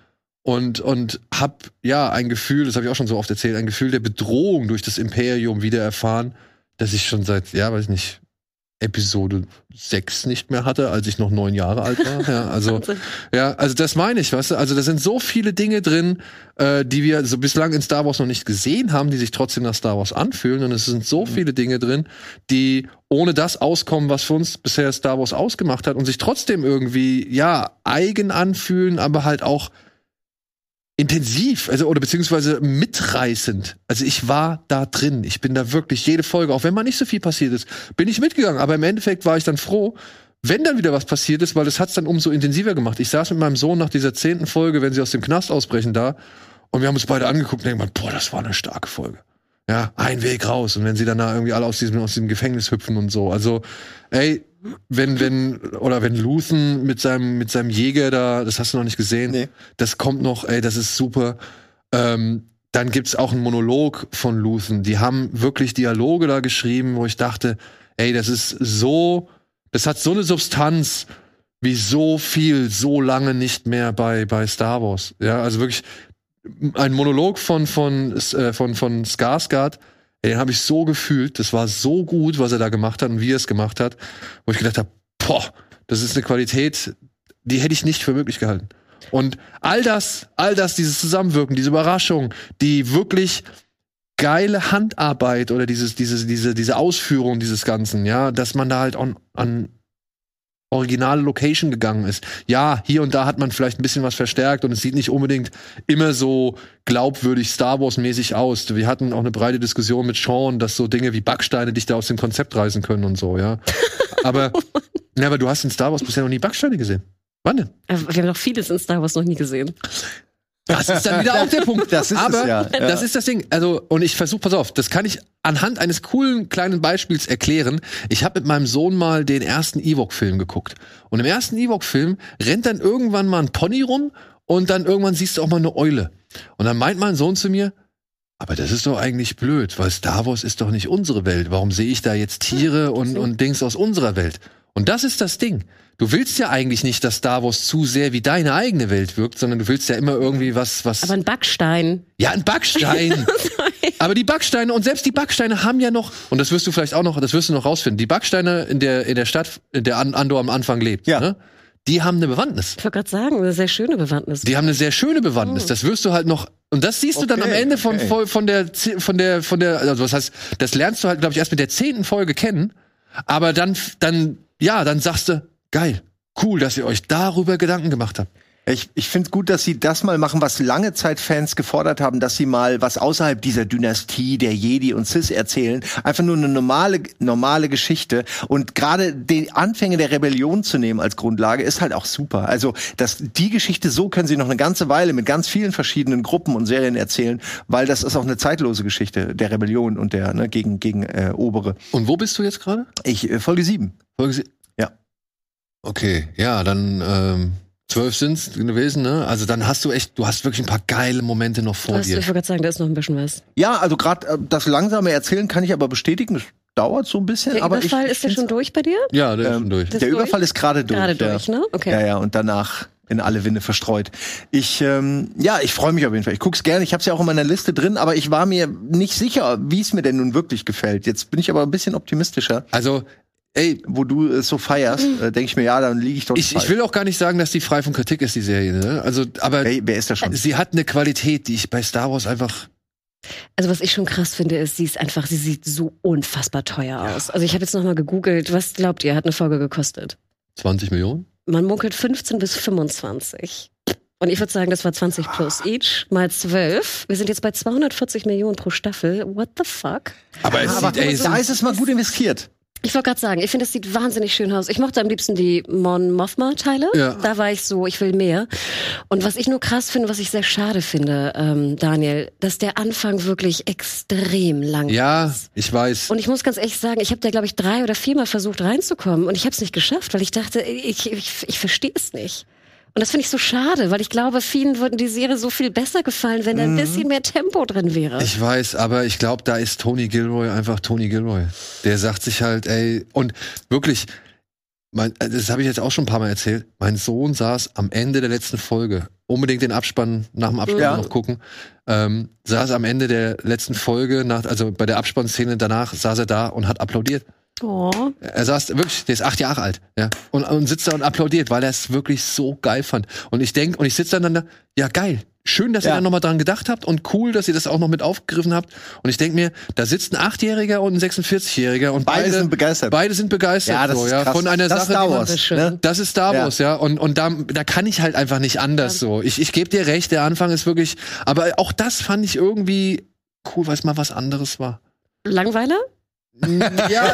und, und hab, ja, ein Gefühl, das habe ich auch schon so oft erzählt, ein Gefühl der Bedrohung durch das Imperium wieder erfahren, das ich schon seit, ja, weiß nicht, Episode 6 nicht mehr hatte, als ich noch neun Jahre alt war. Ja, also, ja, also das meine ich, weißt du? Also da sind so viele Dinge drin, äh, die wir so bislang in Star Wars noch nicht gesehen haben, die sich trotzdem nach Star Wars anfühlen. Und es sind so viele Dinge drin, die ohne das auskommen, was für uns bisher Star Wars ausgemacht hat und sich trotzdem irgendwie, ja, eigen anfühlen, aber halt auch intensiv, also oder beziehungsweise mitreißend. Also ich war da drin. Ich bin da wirklich jede Folge, auch wenn mal nicht so viel passiert ist, bin ich mitgegangen. Aber im Endeffekt war ich dann froh, wenn dann wieder was passiert ist, weil das hat's dann umso intensiver gemacht. Ich saß mit meinem Sohn nach dieser zehnten Folge, wenn sie aus dem Knast ausbrechen, da und wir haben uns beide angeguckt und denken, boah, das war eine starke Folge. Ja, ein Weg raus. Und wenn sie dann da irgendwie alle aus diesem, aus diesem Gefängnis hüpfen und so. Also, ey, wenn, wenn, oder wenn Luthen mit seinem, mit seinem Jäger da, das hast du noch nicht gesehen, Nee. das kommt noch, ey, das ist super. Ähm, dann gibt's auch einen Monolog von Luthen. Die haben wirklich Dialoge da geschrieben, wo ich dachte, ey, das ist so, das hat so eine Substanz wie so viel, so lange nicht mehr bei, bei Star Wars. Ja, also wirklich ein Monolog von, von, äh, von, von Skarsgård, den habe ich so gefühlt. Das war so gut, was er da gemacht hat und wie er es gemacht hat, wo ich gedacht habe, boah, das ist eine Qualität, die hätte ich nicht für möglich gehalten. Und all das, all das, dieses Zusammenwirken, diese Überraschung, die wirklich geile Handarbeit oder dieses, diese, diese, diese Ausführung dieses Ganzen, ja, dass man da halt an, an originale Location gegangen ist. Ja, hier und da hat man vielleicht ein bisschen was verstärkt und es sieht nicht unbedingt immer so glaubwürdig Star Wars mäßig aus. Wir hatten auch eine breite Diskussion mit Sean, dass so Dinge wie Backsteine dich da aus dem Konzept reißen können und so, ja. Aber, ja, aber du hast in Star Wars bisher noch nie Backsteine gesehen. Wann denn? Aber Wir haben doch vieles in Star Wars noch nie gesehen. Das ist dann wieder auch der Punkt. Das ist es Aber ja, ja. das ist das Ding. Also, und ich versuche, pass auf, das kann ich anhand eines coolen kleinen Beispiels erklären. Ich habe mit meinem Sohn mal den ersten Ewok-Film geguckt. Und im ersten Ewok-Film rennt dann irgendwann mal ein Pony rum und dann irgendwann siehst du auch mal eine Eule. Und dann meint mein Sohn zu mir, aber das ist doch eigentlich blöd, weil Star Wars ist doch nicht unsere Welt. Warum sehe ich da jetzt Tiere und, und Dings aus unserer Welt? Und das ist das Ding. Du willst ja eigentlich nicht, dass Star Wars zu sehr wie deine eigene Welt wirkt, sondern du willst ja immer irgendwie was, was. Aber ein Backstein. Ja, ein Backstein. Aber die Backsteine und selbst die Backsteine haben ja noch und das wirst du vielleicht auch noch, das wirst du noch rausfinden. Die Backsteine in der in der Stadt, in der An- Andor am Anfang lebt, Ja. ne? Die haben eine Bewandtnis. Ich wollte gerade sagen, eine sehr schöne Bewandtnis. Die haben eine sehr schöne Bewandtnis. Das wirst du halt noch und das siehst du dann am Okay, Ende von okay. von von der von der von der also was heißt, das lernst du halt glaube ich erst mit der zehnten Folge kennen. Aber dann dann ja, dann sagst du geil, cool, dass ihr euch darüber Gedanken gemacht habt. Ich, ich finde es gut, dass sie das mal machen, was lange Zeit Fans gefordert haben, dass sie mal was außerhalb dieser Dynastie der Jedi und Sith erzählen. Einfach nur eine normale, normale Geschichte. Und gerade die Anfänge der Rebellion zu nehmen als Grundlage ist halt auch super. Also, dass die Geschichte so können sie noch eine ganze Weile mit ganz vielen verschiedenen Gruppen und Serien erzählen, weil das ist auch eine zeitlose Geschichte der Rebellion und der ne, gegen gegen äh, Obere. Und wo bist du jetzt gerade? Ich äh, Folge sieben. Folge sie- Ja. Okay, ja, dann ähm, zwölf sind's gewesen, ne? Also dann hast du echt, du hast wirklich ein paar geile Momente noch vor ich dir. wollte gerade sagen, da ist noch ein bisschen was. Ja, also gerade äh, das langsame Erzählen kann ich aber bestätigen. Es dauert so ein bisschen. Der aber Überfall ich, ist ich schon durch bei dir? Ja, der ist Ähm, schon durch. Das Der durch? Überfall ist gerade durch. Gerade ja. durch, ne? Okay. Ja, ja, und danach in alle Winde verstreut. Ich, ähm, ja, ich freue mich auf jeden Fall. Ich guck's gerne. Ich habe es ja auch in meiner Liste drin, aber ich war mir nicht sicher, wie es mir denn nun wirklich gefällt. Jetzt bin ich aber ein bisschen optimistischer. Also, ey, Wo du es so feierst, äh, denke ich mir, ja, dann liege ich doch nicht ich, ich will auch gar nicht sagen, dass die frei von Kritik ist, die Serie, ne? Also, aber Wer, wer ist da schon? sie hat eine Qualität, die ich bei Star Wars einfach. Also was ich schon krass finde, ist, sie ist einfach, sie sieht so unfassbar teuer aus. Also ich habe jetzt noch mal gegoogelt, was glaubt ihr, hat eine Folge gekostet? 20 Millionen? Man munkelt 15 bis 25. Und ich würde sagen, das war 20 plus each mal 12. Wir sind jetzt bei 240 Millionen pro Staffel. What the fuck? Aber es Ja, aber sieht, ey, da ist es mal gut investiert. Ich wollte gerade sagen, ich finde, es sieht wahnsinnig schön aus. Ich mochte am liebsten die Mon Mothma-Teile. Ja. Da war ich so, ich will mehr. Und was ich nur krass finde, was ich sehr schade finde, ähm, Daniel, dass der Anfang wirklich extrem lang ja, ist. ich weiß. Und ich muss ganz ehrlich sagen, ich habe da, glaube ich, drei oder viermal versucht reinzukommen und ich habe es nicht geschafft, weil ich dachte, ich, ich, ich verstehe es nicht. Und das finde ich so schade, weil ich glaube, vielen würden die Serie so viel besser gefallen, wenn da ein bisschen mehr Tempo drin wäre. Ich weiß, aber ich glaube, da ist Tony Gilroy einfach Tony Gilroy. Der sagt sich halt, ey, und wirklich, mein, äh, das habe ich jetzt auch schon ein paar Mal erzählt. Mein Sohn saß am Ende der letzten Folge, unbedingt den Abspann nach dem Abspann Ja. noch gucken, ähm, saß am Ende der letzten Folge, nach, also bei der Abspannszene danach, saß er da und hat applaudiert. Oh. Er saß wirklich, der ist acht Jahre alt, ja, und, und sitzt da und applaudiert, weil er es wirklich so geil fand. Und ich denk, und ich sitze dann da, ja geil, schön, dass ihr Ja. da nochmal dran gedacht habt und cool, dass ihr das auch noch mit aufgegriffen habt. Und ich denk mir, da sitzt ein Achtjähriger und ein 46-Jähriger und Beide beide, sind begeistert. beide sind begeistert, Ja, das so, ist ja, krass. von einer Das ist Sache, Star Wars, Das ist schön. ne? das ist Star Ja. Wars, ja. Und, und da, da kann ich halt einfach nicht anders so. Ich, ich gebe dir recht, der Anfang ist wirklich, aber auch das fand ich irgendwie cool, weil es mal was anderes war. Langweiler? Ja,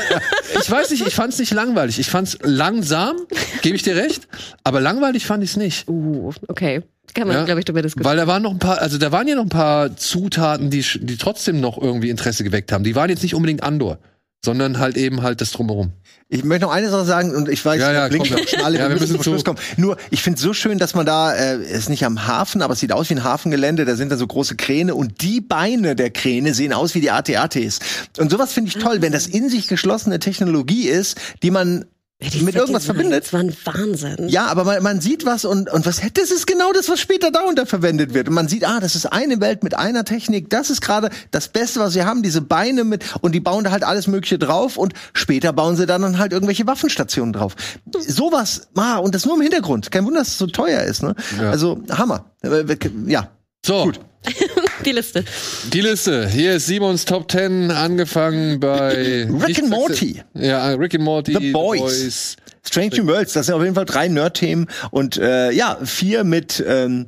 ich weiß nicht, ich fand es nicht langweilig. Ich fand es langsam, gebe ich dir recht, aber langweilig fand ich es nicht. Uh, okay. Kann man, Ja, glaube ich, darüber diskutieren. Weil da waren noch ein paar, also da waren ja noch ein paar Zutaten, die, die trotzdem noch irgendwie Interesse geweckt haben. Die waren jetzt nicht unbedingt Andor, sondern halt eben halt das Drumherum. Ich möchte noch eine Sache sagen und ich weiß, Ja, ja, komm. schon alle, Ja, wir müssen zum Schluss kommen. Nur, ich finde es so schön, dass man da, äh, ist nicht am Hafen, aber es sieht aus wie ein Hafengelände, da sind da so große Kräne und die Beine der Kräne sehen aus wie die AT-ATs. Und sowas finde ich toll, wenn das in sich geschlossene Technologie ist, die man Ja, die mit irgendwas verbindet. waren Wahnsinn. Ja, aber man, man sieht was und, und was das ist genau das, was später darunter verwendet wird. Und man sieht, ah, das ist eine Welt mit einer Technik. Das ist gerade das Beste, was wir haben, diese Beine mit und die bauen da halt alles Mögliche drauf und später bauen sie dann halt irgendwelche Waffenstationen drauf. Sowas, ah, und das nur im Hintergrund. Kein Wunder, dass es so teuer ist. Ne? Ja. Also Hammer. Äh, wir- Ja. So, Gut. Die Liste. die Liste. Hier ist Simons Top 10, angefangen bei Rick and Morty. Ja, Rick and Morty, The Boys. Strange New Worlds, das sind auf jeden Fall drei Nerd-Themen und äh, ja, vier mit ähm,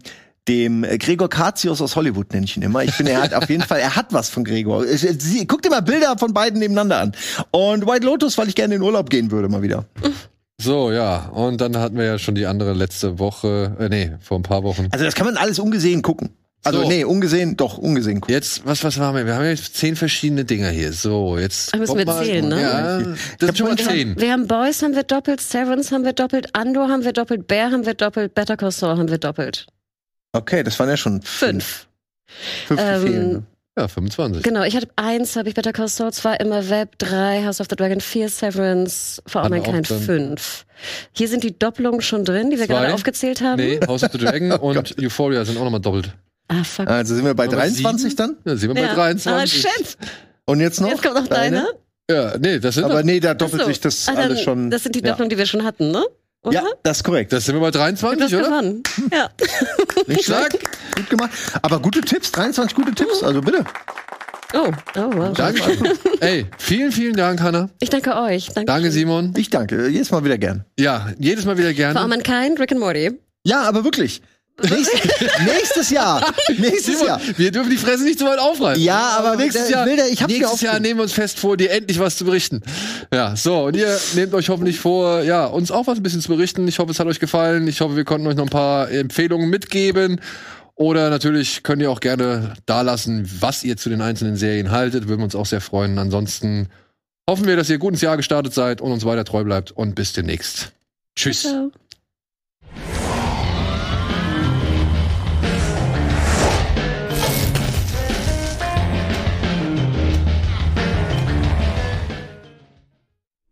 dem Gregor Katius aus Hollywood nenne ich ihn immer. Ich finde, er hat auf jeden Fall, er hat was von Gregor. Sie, guck dir mal Bilder von beiden nebeneinander an. Und White Lotus, weil ich gerne in Urlaub gehen würde mal wieder. So, ja. Und dann hatten wir ja schon die andere letzte Woche, äh, nee, vor ein paar Wochen. Also das kann man alles ungesehen gucken. Also So. nee, ungesehen, doch ungesehen gucken. Jetzt, was, was haben wir? Wir haben jetzt zehn verschiedene Dinger hier. So, jetzt. Da müssen wir zählen, ne? Ja, das sind schon mal zehn. Wir haben Boys haben wir doppelt, Severance haben wir doppelt, Andor haben wir doppelt, Bear haben wir doppelt, Better Call Saul haben wir doppelt. Okay, das waren ja schon Fünf. Fünf, die Ähm, ne? Ja, 25. Genau, ich hatte eins, habe ich Better Call Saul, zwei immer Web, drei House of the Dragon, vier Severance, For All Hatten wir auch Mankind, dann- fünf. Hier sind die Doppelungen schon drin, die wir Zwei. gerade aufgezählt haben. Nee, House of the Dragon Oh und Euphoria sind auch nochmal doppelt. Ah, fuck. Also sind wir bei Aber 23 sieben? dann? Ja, sind wir Ja. bei 23. Ah, shit. Und jetzt noch? Jetzt kommt noch deine. Ja, nee, das sind, Aber nee, da doppelt so. sich das Ah, dann- alles schon. Das sind die ja. Doppelungen, die wir schon hatten, ne? Oder? Ja, das ist korrekt. das sind wir bei Du 23, hast oder? gewonnen. Ja. Nicht schlecht. Gut gemacht. Aber gute Tipps, 23 gute Tipps, also bitte. Oh, oh wow. Dankeschön. Ey, vielen, vielen Dank, Hanna. Ich danke euch. Danke, Danke, Simon. Ich danke, jedes Mal wieder gern. Ja, jedes Mal wieder All gerne. Mankind, Rick and Morty. Ja, aber wirklich. Nächst, nächstes Jahr. Nächstes Simon, Jahr. wir dürfen die Fresse nicht so weit aufreißen. Ja, aber nächstes der- Jahr, will der- ich hab's nächstes Jahr nehmen wir uns fest vor, dir endlich was zu berichten. Ja, so, und ihr nehmt euch hoffentlich vor, ja, uns auch was ein bisschen zu berichten. Ich hoffe, es hat euch gefallen. Ich hoffe, wir konnten euch noch ein paar Empfehlungen mitgeben. Oder natürlich könnt ihr auch gerne dalassen, was ihr zu den einzelnen Serien haltet. Würden wir uns auch sehr freuen. Ansonsten hoffen wir, dass ihr gut ins Jahr gestartet seid und uns weiter treu bleibt. Und bis demnächst. Tschüss. Ciao.